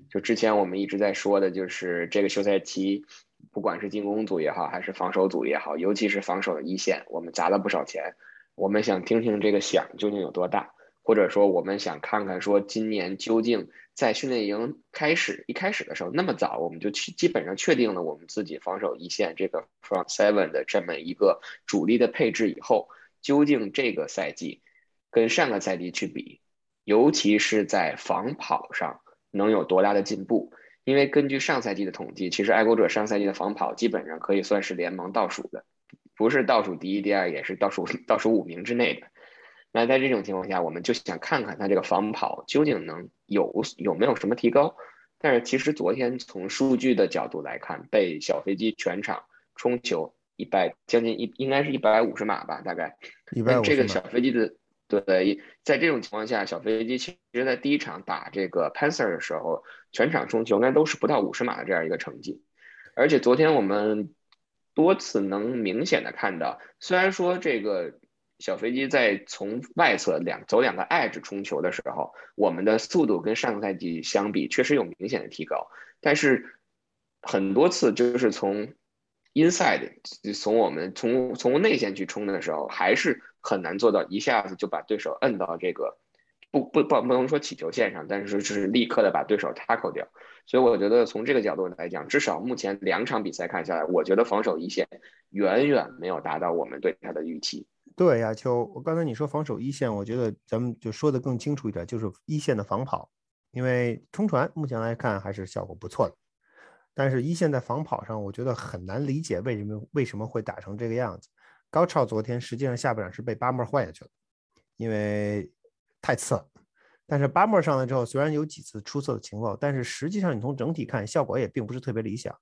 就之前我们一直在说的就是这个休赛期。不管是进攻组也好，还是防守组也好，尤其是防守的一线，我们砸了不少钱。我们想听听这个响究竟有多大，或者说我们想看看说今年究竟在训练营开始一开始的时候那么早，我们就去基本上确定了我们自己防守一线这个 front seven 的这么一个主力的配置以后，究竟这个赛季跟上个赛季去比，尤其是在防跑上能有多大的进步？因为根据上赛季的统计，其实爱国者上赛季的防跑基本上可以算是联盟倒数的，不是倒数第一、第二，也是倒数倒数五名之内的。那在这种情况下，我们就想看看他这个防跑究竟能有有没有什么提高。但是其实昨天从数据的角度来看，被小飞机全场冲球一百将近一应该是一百五十码吧，大概。一百五这个小飞机的。对，在这种情况下，小飞机其实在第一场打这个 Panther 的时候，全场冲球应该都是不到五十码的这样一个成绩。而且昨天我们多次能明显的看到，虽然说这个小飞机在从外侧两走两个 edge 冲球的时候，我们的速度跟上个赛季相比确实有明显的提高，但是很多次就是从 inside 从我们从从内线去冲的时候，还是。很难做到一下子就把对手摁到这个不不不不能说起球线上，但是就是立刻的把对手 tackle 掉。所以我觉得从这个角度来讲，至少目前两场比赛看下来，我觉得防守一线远远没有达到我们对他的预期。对，亚秋，我刚才你说防守一线，我觉得咱们就说的更清楚一点，就是一线的防跑，因为冲传目前来看还是效果不错的，但是一线在防跑上，我觉得很难理解为什么为什么会打成这个样子。高超昨天实际上下半场是被巴莫换下去了，因为太次了。但是巴莫上来之后，虽然有几次出色的情况，但是实际上你从整体看，效果也并不是特别理想。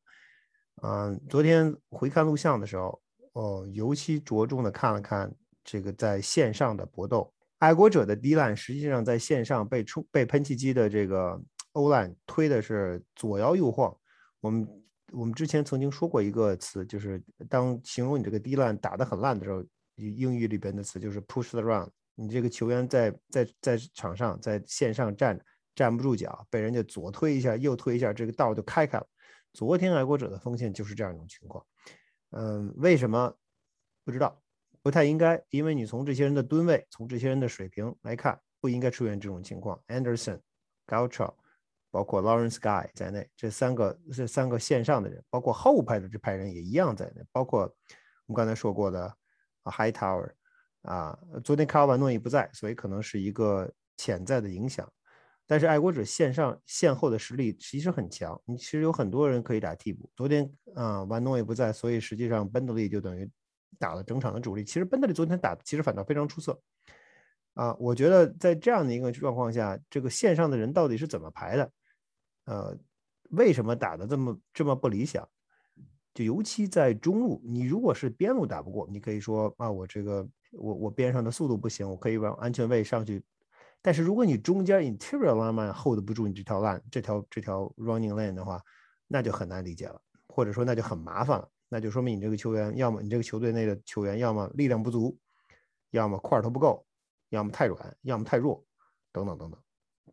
嗯，昨天回看录像的时候，哦，尤其着重的看了看这个在线上的搏斗。爱国者的 D line 实际上在线上被冲被喷气机的这个欧兰推的是左摇右晃。我们。我们之前曾经说过一个词，就是当形容你这个低烂打得很烂的时候，英语里边的词就是 push the run。你这个球员在在在场上在线上站站不住脚，被人家左推一下右推一下，这个道就开开了。昨天爱国者的锋线就是这样一种情况。嗯，为什么不知道？不太应该，因为你从这些人的吨位，从这些人的水平来看，不应该出现这种情况。Anderson、Gaucho。包括 Lawrence Guy 在内，这三个这三个线上的人，包括后排的这派人也一样在内，包括我们刚才说过的啊 High Tower 啊，昨天卡尔万诺伊不在，所以可能是一个潜在的影响。但是爱国者线上线后的实力其实很强，你其实有很多人可以打替补。昨天啊，万诺伊不在，所以实际上 Bentley 就等于打了整场的主力。其实 Bentley 昨天打其实反倒非常出色啊，我觉得在这样的一个状况下，这个线上的人到底是怎么排的？呃，为什么打的这么这么不理想？就尤其在中路，你如果是边路打不过，你可以说啊，我这个我我边上的速度不行，我可以往安全位上去。但是如果你中间 interior line hold 不住你这条 line 这条这条 running lane 的话，那就很难理解了，或者说那就很麻烦了。那就说明你这个球员，要么你这个球队内的球员，要么力量不足，要么块头不够，要么太软，要么太弱，等等等等。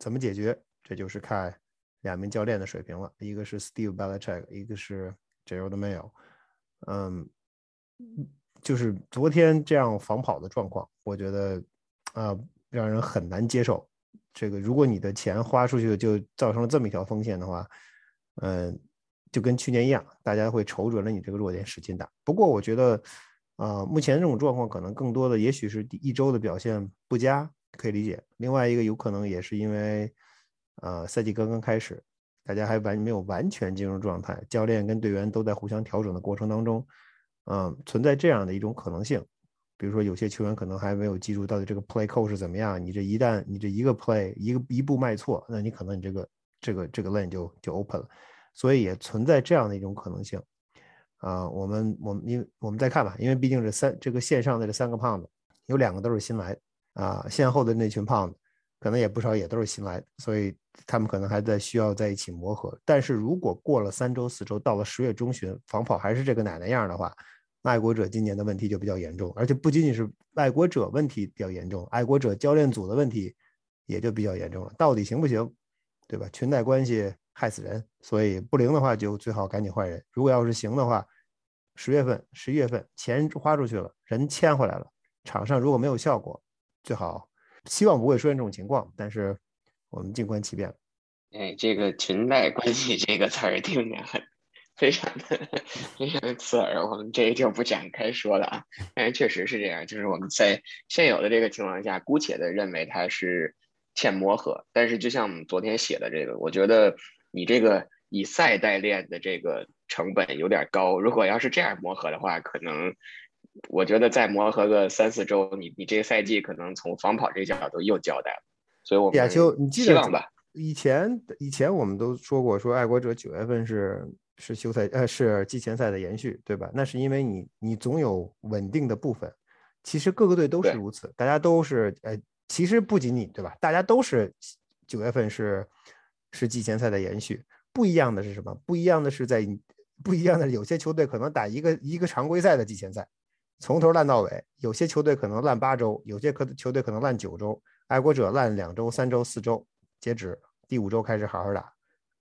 怎么解决？这就是看两名教练的水平了。一个是 Steve Belichick，一个是。这有的没有，嗯，就是昨天这样防跑的状况，我觉得啊，让人很难接受。这个如果你的钱花出去，就造成了这么一条风险的话，嗯，就跟去年一样，大家会瞅准了你这个弱点使劲打。不过我觉得，啊，目前这种状况可能更多的也许是第一周的表现不佳，可以理解。另外一个有可能也是因为，呃，赛季刚刚开始。大家还完没有完全进入状态，教练跟队员都在互相调整的过程当中，嗯，存在这样的一种可能性。比如说，有些球员可能还没有记住到底这个 play call 是怎么样。你这一旦你这一个 play 一个一步迈错，那你可能你这个这个这个 lane 就就 open 了。所以也存在这样的一种可能性。啊，我们我们因我们再看吧，因为毕竟这三这个线上的这三个胖子，有两个都是新来啊，线后的那群胖子。可能也不少，也都是新来的，所以他们可能还在需要在一起磨合。但是如果过了三周、四周，到了十月中旬，防跑还是这个奶奶样的话，爱国者今年的问题就比较严重，而且不仅仅是爱国者问题比较严重，爱国者教练组的问题也就比较严重了。到底行不行，对吧？裙带关系害死人，所以不灵的话就最好赶紧换人。如果要是行的话，十月份、十一月份钱花出去了，人签回来了，场上如果没有效果，最好。希望不会出现这种情况，但是我们静观其变。哎，这个裙带关系这个词儿听着很非常的非常的刺耳，我们这就不展开说了啊。但是确实是这样，就是我们在现有的这个情况下，姑且的认为它是欠磨合。但是就像我们昨天写的这个，我觉得你这个以赛代练的这个成本有点高。如果要是这样磨合的话，可能。我觉得再磨合个三四周，你你这个赛季可能从防跑这个角度又交代了。所以，我亚秋，你记得吧？以前以前我们都说过，说爱国者九月份是是休赛呃是季前赛的延续，对吧？那是因为你你总有稳定的部分。其实各个队都是如此，大家都是呃，其实不仅你对吧？大家都是九月份是是季前赛的延续。不一样的是什么？不一样的是在不一样的有些球队可能打一个一个常规赛的季前赛。从头烂到尾，有些球队可能烂八周，有些可球队可能烂九周。爱国者烂两周、三周、四周，截止第五周开始好好打，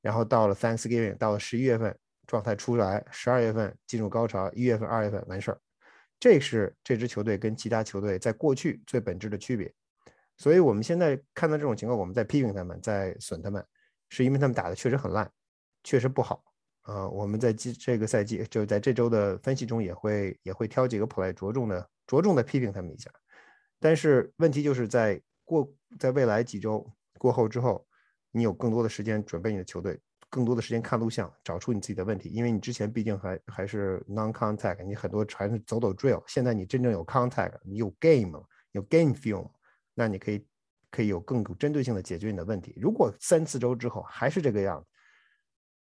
然后到了 Thanksgiving，到了十一月份状态出来，十二月份进入高潮，一月份、二月份完事儿。这是这支球队跟其他球队在过去最本质的区别。所以我们现在看到这种情况，我们在批评他们，在损他们，是因为他们打的确实很烂，确实不好。呃，我们在这这个赛季，就在这周的分析中，也会也会挑几个 play 着重的着重的批评他们一下。但是问题就是在过在未来几周过后之后，你有更多的时间准备你的球队，更多的时间看录像，找出你自己的问题。因为你之前毕竟还还是 non contact，你很多还是走走 drill。现在你真正有 contact，你有 game，有 game film，那你可以可以有更有针对性的解决你的问题。如果三四周之后还是这个样子，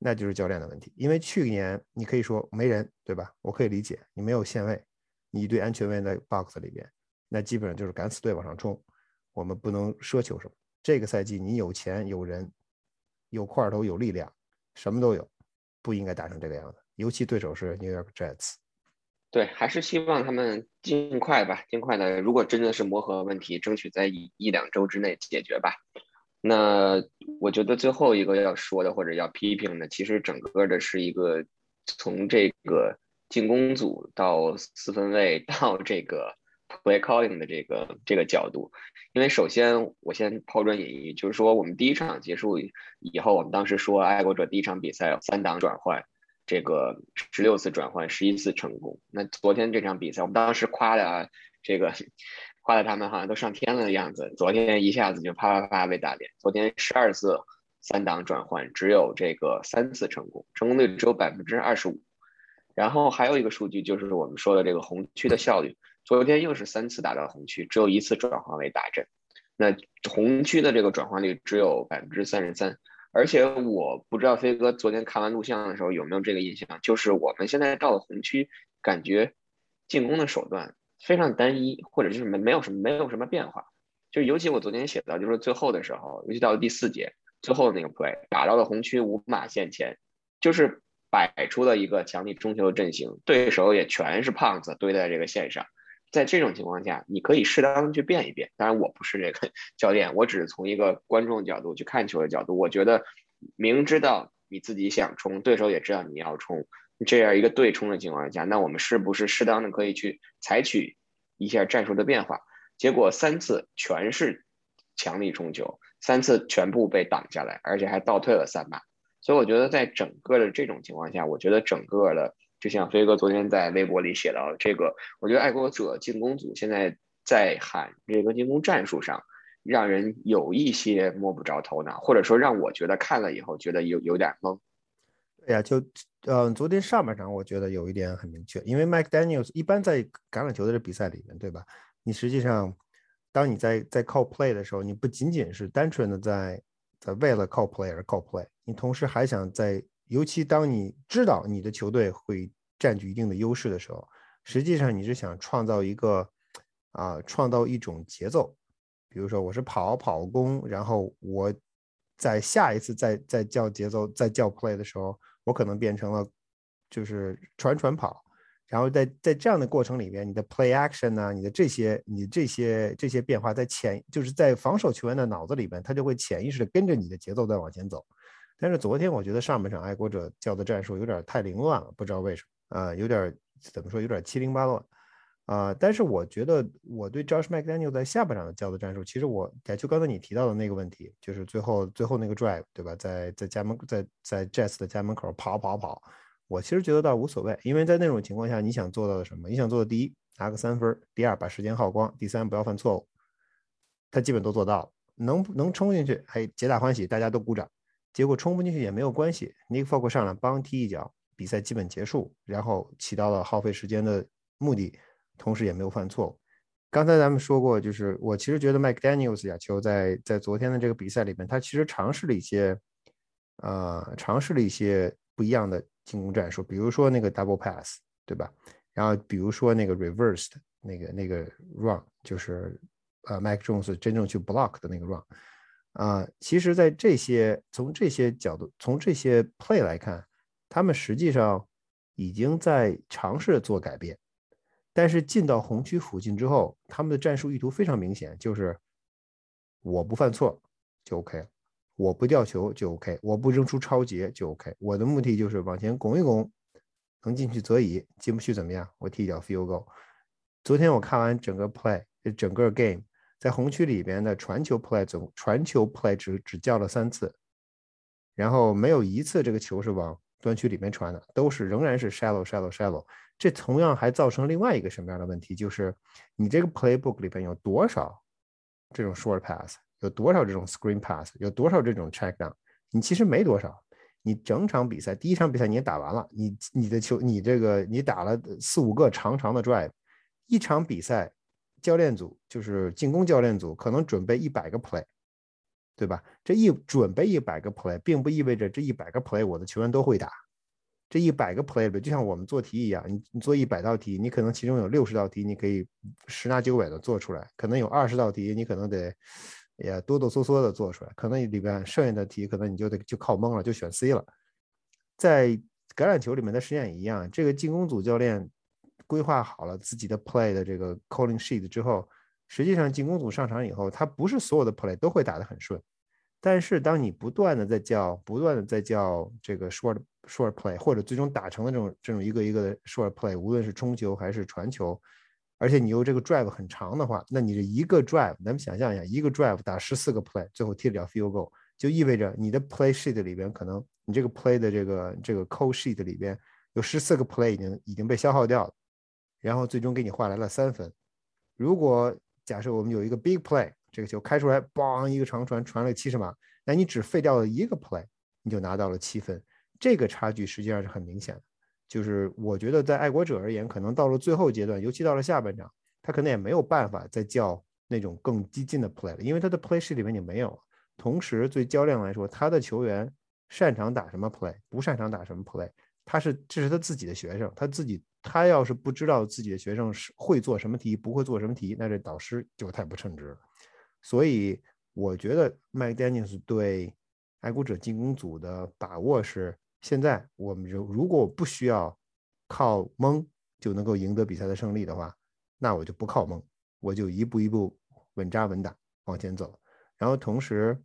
那就是教练的问题，因为去年你可以说没人，对吧？我可以理解你没有限位，你一堆安全位在 box 里边，那基本上就是敢死队往上冲。我们不能奢求什么。这个赛季你有钱有人，有块头有力量，什么都有，不应该打成这个样子。尤其对手是 New York Jets。对，还是希望他们尽快吧，尽快的。如果真的是磨合问题，争取在一一两周之内解决吧。那我觉得最后一个要说的或者要批评的，其实整个的是一个从这个进攻组到四分卫到这个 play calling 的这个这个角度。因为首先我先抛砖引玉，就是说我们第一场结束以后，我们当时说爱国者第一场比赛三档转换，这个十六次转换，十一次成功。那昨天这场比赛，我们当时夸的啊这个。夸的他们好像都上天了的样子，昨天一下子就啪啪啪被打脸。昨天十二次三档转换，只有这个三次成功，成功率只有百分之二十五。然后还有一个数据就是我们说的这个红区的效率，昨天又是三次打到红区，只有一次转换为打阵。那红区的这个转换率只有百分之三十三，而且我不知道飞哥昨天看完录像的时候有没有这个印象，就是我们现在到了红区，感觉进攻的手段非常单一，或者就是没没有什么没有什么变化。就尤其我昨天写到，就是最后的时候，尤其到了第四节最后的那个 play，打到了红区五码线前，就是摆出了一个强力中球的阵型，对手也全是胖子堆在这个线上。在这种情况下，你可以适当去变一变。当然，我不是这个 教练，我只是从一个观众角度去看球的角度。我觉得，明知道你自己想冲，对手也知道你要冲，这样一个对冲的情况下，那我们是不是适当的可以去采取一下战术的变化？结果三次全是强力冲球，三次全部被挡下来，而且还倒退了三码。所以我觉得，在整个的这种情况下，我觉得整个的。就像飞哥昨天在微博里写到这个，我觉得爱国者进攻组现在在喊这个进攻战术上，让人有一些摸不着头脑，或者说让我觉得看了以后觉得有有点懵。对呀，就嗯，昨天上半场我觉得有一点很明确，因为 Mike Daniels 一般在橄榄球的这比赛里面，对吧？你实际上当你在在靠 play 的时候，你不仅仅是单纯的在在为了靠 play 而靠 play，你同时还想在。尤其当你知道你的球队会占据一定的优势的时候，实际上你是想创造一个啊，创造一种节奏。比如说，我是跑跑攻，然后我在下一次再再叫节奏、再叫 play 的时候，我可能变成了就是传传跑。然后在在这样的过程里边，你的 play action 呢，你的这些你这些这些变化在潜就是在防守球员的脑子里边，他就会潜意识的跟着你的节奏在往前走。但是昨天我觉得上半场爱国者叫的战术有点太凌乱了，不知道为什么啊，有点怎么说，有点七零八落啊。但是我觉得我对 Josh McDaniel 在下半场的教的战术，其实我就刚才你提到的那个问题，就是最后最后那个 drive 对吧，在在家门在在 Jets 的家门口跑跑跑，我其实觉得倒无所谓，因为在那种情况下，你想做到的什么？你想做的第一拿个三分，第二把时间耗光，第三不要犯错误，他基本都做到了，能能冲进去，还皆大欢喜，大家都鼓掌。结果冲不进去也没有关系，Nick Folk 上来帮踢一脚，比赛基本结束，然后起到了耗费时间的目的，同时也没有犯错误。刚才咱们说过，就是我其实觉得 Mike Daniels 亚球在在昨天的这个比赛里面，他其实尝试了一些，呃，尝试了一些不一样的进攻战术，比如说那个 Double Pass，对吧？然后比如说那个 Reversed 那个那个 Run，就是呃 Mike Jones 真正去 Block 的那个 Run。啊，其实，在这些从这些角度，从这些 play 来看，他们实际上已经在尝试做改变。但是进到红区附近之后，他们的战术意图非常明显，就是我不犯错就 OK，我不掉球就 OK，我不扔出超节就 OK。我的目的就是往前拱一拱，能进去则已，进不去怎么样？我踢一脚 field goal。昨天我看完整个 play，整个 game。在红区里边的传球 play 总传球 play 只只叫了三次，然后没有一次这个球是往端区里面传的，都是仍然是 shallow shallow shallow。这同样还造成另外一个什么样的问题？就是你这个 playbook 里边有多少这种 short pass，有多少这种 screen pass，有多少这种 check down？你其实没多少。你整场比赛第一场比赛你也打完了，你你的球你这个你打了四五个长长的 drive，一场比赛。教练组就是进攻教练组，可能准备一百个 play，对吧？这一准备一百个 play，并不意味着这一百个 play 我的球员都会打。这一百个 play 里，就像我们做题一样，你你做一百道题，你可能其中有六十道题你可以十拿九稳的做出来，可能有二十道题你可能得也哆哆嗦嗦的做出来，可能里边剩下的题可能你就得就靠蒙了，就选 C 了。在橄榄球里面的实验也一样，这个进攻组教练。规划好了自己的 play 的这个 calling sheet 之后，实际上进攻组上场以后，他不是所有的 play 都会打得很顺。但是当你不断的在叫，不断的在叫这个 short short play，或者最终打成的这种这种一个一个的 short play，无论是冲球还是传球，而且你又这个 drive 很长的话，那你这一个 drive，咱们想象一下，一个 drive 打十四个 play，最后踢了 field goal，就意味着你的 play sheet 里边可能你这个 play 的这个这个 call sheet 里边有十四个 play 已经已经被消耗掉了。然后最终给你换来了三分。如果假设我们有一个 big play，这个球开出来，嘣一个长传传了七十码，那你只废掉了一个 play，你就拿到了七分。这个差距实际上是很明显的。就是我觉得在爱国者而言，可能到了最后阶段，尤其到了下半场，他可能也没有办法再叫那种更激进的 play 了，因为他的 play sheet 里面就没有了。同时对教练来说，他的球员擅长打什么 play，不擅长打什么 play，他是这是他自己的学生，他自己他要是不知道自己的学生是会做什么题，不会做什么题，那这导师就太不称职了。所以我觉得麦丹尼斯对爱国者进攻组的把握是，现在我们如如果我不需要靠蒙就能够赢得比赛的胜利的话，那我就不靠蒙，我就一步一步稳扎稳打往前走。然后同时，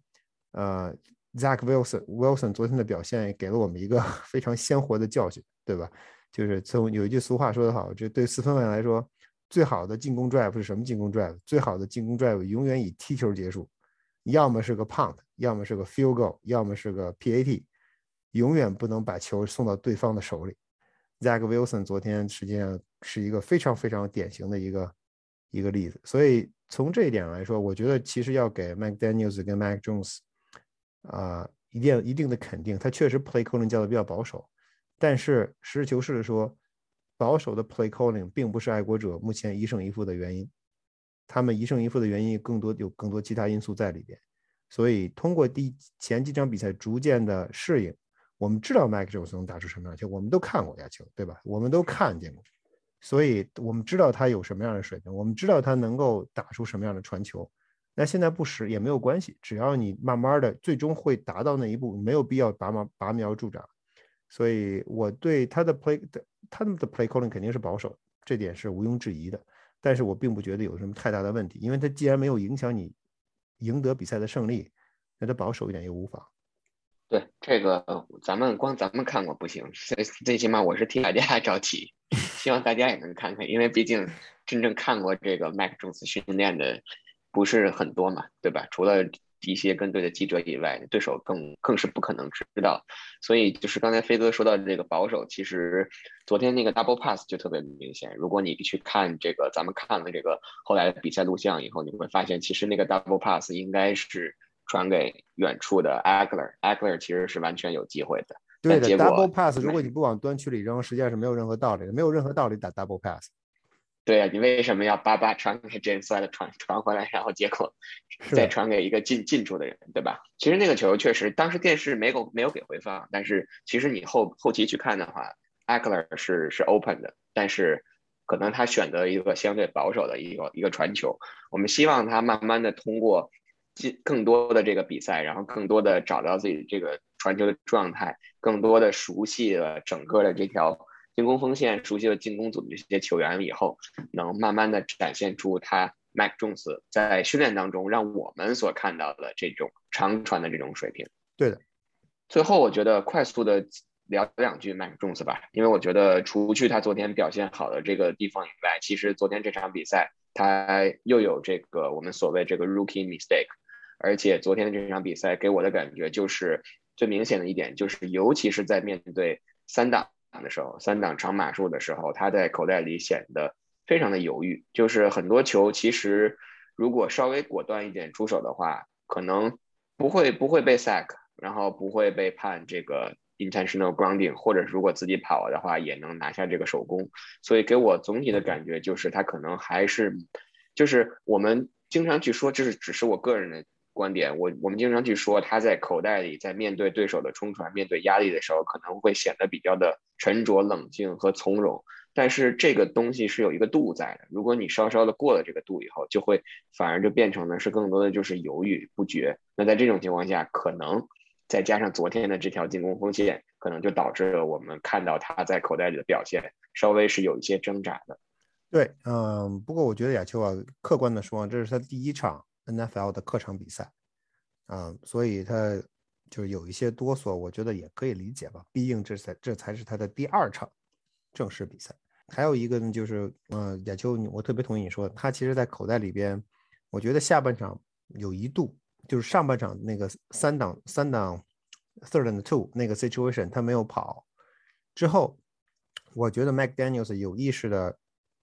呃，Zach Wilson Wilson 昨天的表现给了我们一个 非常鲜活的教训，对吧？就是从有一句俗话说得好，这对四分卫来说，最好的进攻 drive 是什么进攻 drive？最好的进攻 drive 永远以踢球结束，要么是个 punt，要么是个 field goal，要么是个 PAT，永远不能把球送到对方的手里。Zach Wilson 昨天实际上是一个非常非常典型的一个一个例子，所以从这一点来说，我觉得其实要给 McDaniel's 跟 Mac Jones 啊一定一定的肯定，他确实 play calling 教的比较保守，但是实事求是的说，保守的 play calling 并不是爱国者目前一胜一负的原因，他们一胜一负的原因更多有更多其他因素在里边，所以通过第前几场比赛逐渐的适应。我们知道 Mac Jones 能打出什么样球，我们都看过亚球，对吧？我们都看见过，所以我们知道他有什么样的水平，我们知道他能够打出什么样的传球。那现在不使也没有关系，只要你慢慢的，最终会达到那一步，没有必要拔苗拔苗助长。所以我对他的 play 的他们的 play calling 肯定是保守，这点是毋庸置疑的。但是我并不觉得有什么太大的问题，因为他既然没有影响你赢得比赛的胜利，那他保守一点又无妨。对这个，咱们光咱们看过不行，最最起码我是替大家 着急，希望大家也能看看，因为毕竟真正看过这个麦克琼斯训练的不是很多嘛，对吧？除了一些跟队的记者以外，对手更更是不可能知道。所以就是刚才飞哥说到这个保守，其实昨天那个 double pass 就特别明显。如果你去看这个，咱们看了这个后来的比赛录像以后，你会发现其实那个 double pass 应该是。传给远处的 a g l e r a g l e r 其实是完全有机会的。对的，double pass，如果你不往端区里扔，实际上是没有任何道理的，没有任何道理打 double pass。对啊，你为什么要叭叭传给 James White 传传回来，然后结果再传给一个近近处的人，对吧？其实那个球确实，当时电视没有没有给回放，但是其实你后后期去看的话 a g l e r 是是 open 的，但是可能他选择一个相对保守的一个一个传球。我们希望他慢慢的通过。进更多的这个比赛，然后更多的找到自己这个传球的状态，更多的熟悉了整个的这条进攻锋线，熟悉了进攻组的这些球员以后，能慢慢的展现出他 Mac Jones 在训练当中让我们所看到的这种长传的这种水平。对的。最后，我觉得快速的聊两句 Mac Jones 吧，因为我觉得除去他昨天表现好的这个地方以外，其实昨天这场比赛他又有这个我们所谓这个 rookie mistake。而且昨天的这场比赛给我的感觉就是最明显的一点，就是尤其是在面对三档的时候，三档长码数的时候，他在口袋里显得非常的犹豫。就是很多球其实如果稍微果断一点出手的话，可能不会不会被 sack，然后不会被判这个 intentional grounding，或者如果自己跑了的话也能拿下这个手工。所以给我总体的感觉就是他可能还是就是我们经常去说，这是只是我个人的。观点，我我们经常去说他在口袋里，在面对对手的冲传、面对压力的时候，可能会显得比较的沉着冷静和从容。但是这个东西是有一个度在的，如果你稍稍的过了这个度以后，就会反而就变成的是更多的就是犹豫不决。那在这种情况下，可能再加上昨天的这条进攻锋线，可能就导致了我们看到他在口袋里的表现稍微是有一些挣扎的。对，嗯，不过我觉得亚秋啊，客观的说，这是他第一场。NFL 的客场比赛，啊，所以他就是有一些哆嗦，我觉得也可以理解吧。毕竟这才这才是他的第二场正式比赛。还有一个呢，就是，嗯，亚秋，我特别同意你说，他其实在口袋里边，我觉得下半场有一度，就是上半场那个三档三档 third and two 那个 situation，他没有跑之后，我觉得 McDaniel's 有意识的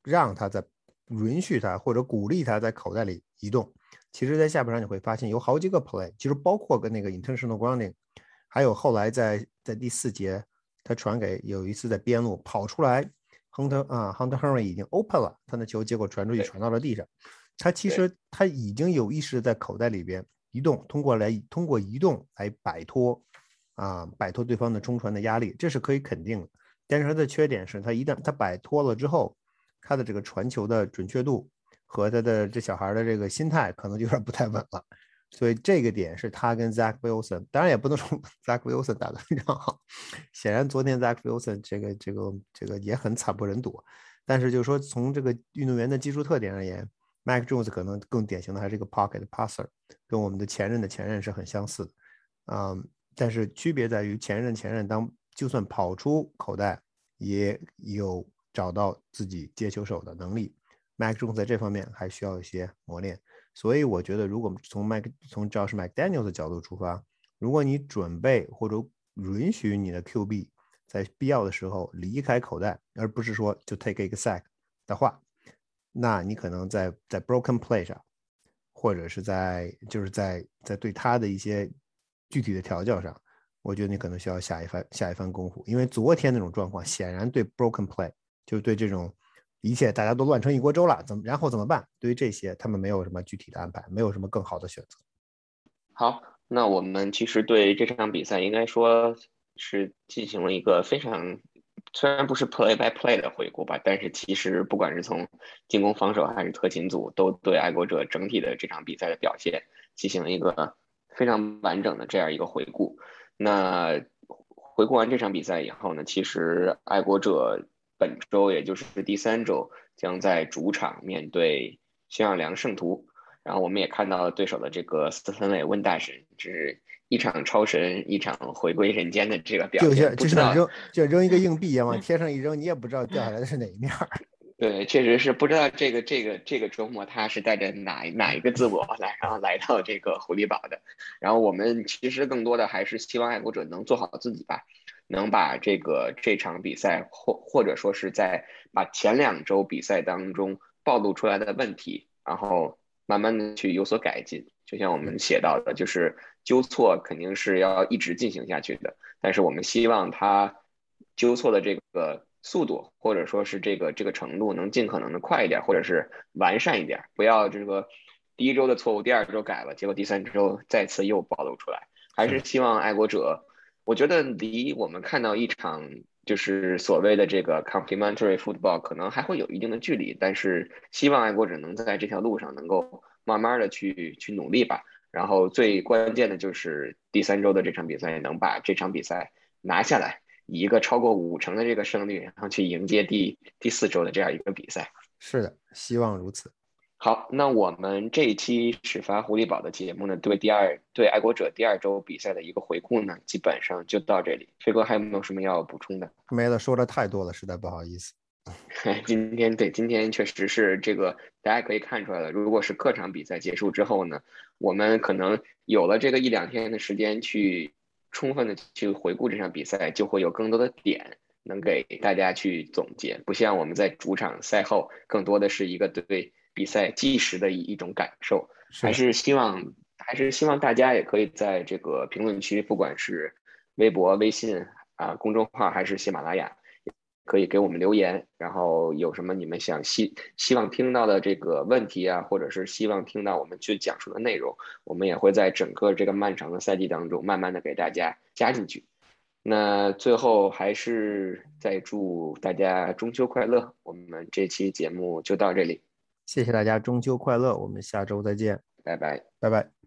让他在允许他或者鼓励他在口袋里移动。其实，在下半场你会发现有好几个 play，其实包括跟那个 intentional grounding，还有后来在在第四节，他传给有一次在边路跑出来，Hunter 啊，Hunter Henry 已经 open 了，他的球结果传出去传到了地上，他其实他已经有意识在口袋里边移动，通过来通过移动来摆脱啊摆脱对方的冲传的压力，这是可以肯定的。但是他的缺点是，他一旦他摆脱了之后，他的这个传球的准确度和他的这小孩的这个心态可能就有点不太稳了。所以这个点是他跟 Zach Wilson，当然也不能说 Zach Wilson 打得非常好。显然昨天 Zach Wilson 这个这个这个也很惨不忍睹。但是就是说从这个运动员的技术特点而言，Mac Jones 可能更典型的还是一个 pocket passer，跟我们的前任的前任是很相似的。嗯，但是区别在于前任前任当就算跑出口袋，也有找到自己接球手的能力。Mac Jones 在这方面还需要一些磨练。所以我觉得，如果从麦从 Josh McDaniel 的角度出发，如果你准备或者允许你的 QB 在必要的时候离开口袋，而不是说就 take 一个 sack 的话，那你可能在在 broken play 上，或者是在就是在在对他的一些具体的调教上，我觉得你可能需要下一番下一番功夫，因为昨天那种状况显然对 broken play 就是对这种。一切大家都乱成一锅粥了，怎么然后怎么办？对于这些，他们没有什么具体的安排，没有什么更好的选择。好，那我们其实对这场比赛应该说是进行了一个非常，虽然不是 play by play 的回顾吧，但是其实不管是从进攻、防守还是特勤组，都对爱国者整体的这场比赛的表现进行了一个非常完整的这样一个回顾。那回顾完这场比赛以后呢，其实爱国者。本周也就是第三周，将在主场面对新奥尔良圣徒。然后我们也看到了对手的这个斯芬雷温大神，是一场超神，一场回归人间的这个表现。就像扔，就扔一个硬币，往天上一扔，你也不知道掉下来的是哪一面。对，确实是不知道这个这个这个周末他是带着哪哪一个自我来，然后来到这个狐狸堡的。然后我们其实更多的还是希望爱国者能做好自己吧。能把这个这场比赛，或或者说是在把前两周比赛当中暴露出来的问题，然后慢慢的去有所改进。就像我们写到的，就是纠错肯定是要一直进行下去的，但是我们希望他纠错的这个速度，或者说是这个这个程度，能尽可能的快一点，或者是完善一点，不要这个第一周的错误，第二周改了，结果第三周再次又暴露出来。还是希望爱国者。我觉得离我们看到一场就是所谓的这个 complementary football 可能还会有一定的距离，但是希望爱国者能在这条路上能够慢慢的去去努力吧。然后最关键的就是第三周的这场比赛也能把这场比赛拿下来，以一个超过五成的这个胜率，然后去迎接第第四周的这样一个比赛。是的，希望如此。好，那我们这一期始发狐狸堡的节目呢，对第二对爱国者第二周比赛的一个回顾呢，基本上就到这里。飞哥还有没有什么要补充的？没了，说的太多了，实在不好意思。今天对，今天确实是这个，大家可以看出来了。如果是客场比赛结束之后呢，我们可能有了这个一两天的时间去充分的去回顾这场比赛，就会有更多的点能给大家去总结。不像我们在主场赛后，更多的是一个对。比赛计时的一一种感受，还是希望还是希望大家也可以在这个评论区，不管是微博、微信啊公众号还是喜马拉雅，可以给我们留言。然后有什么你们想希希望听到的这个问题啊，或者是希望听到我们去讲述的内容，我们也会在整个这个漫长的赛季当中，慢慢的给大家加进去。那最后还是再祝大家中秋快乐。我们这期节目就到这里。谢谢大家，中秋快乐！我们下周再见，拜拜，拜拜。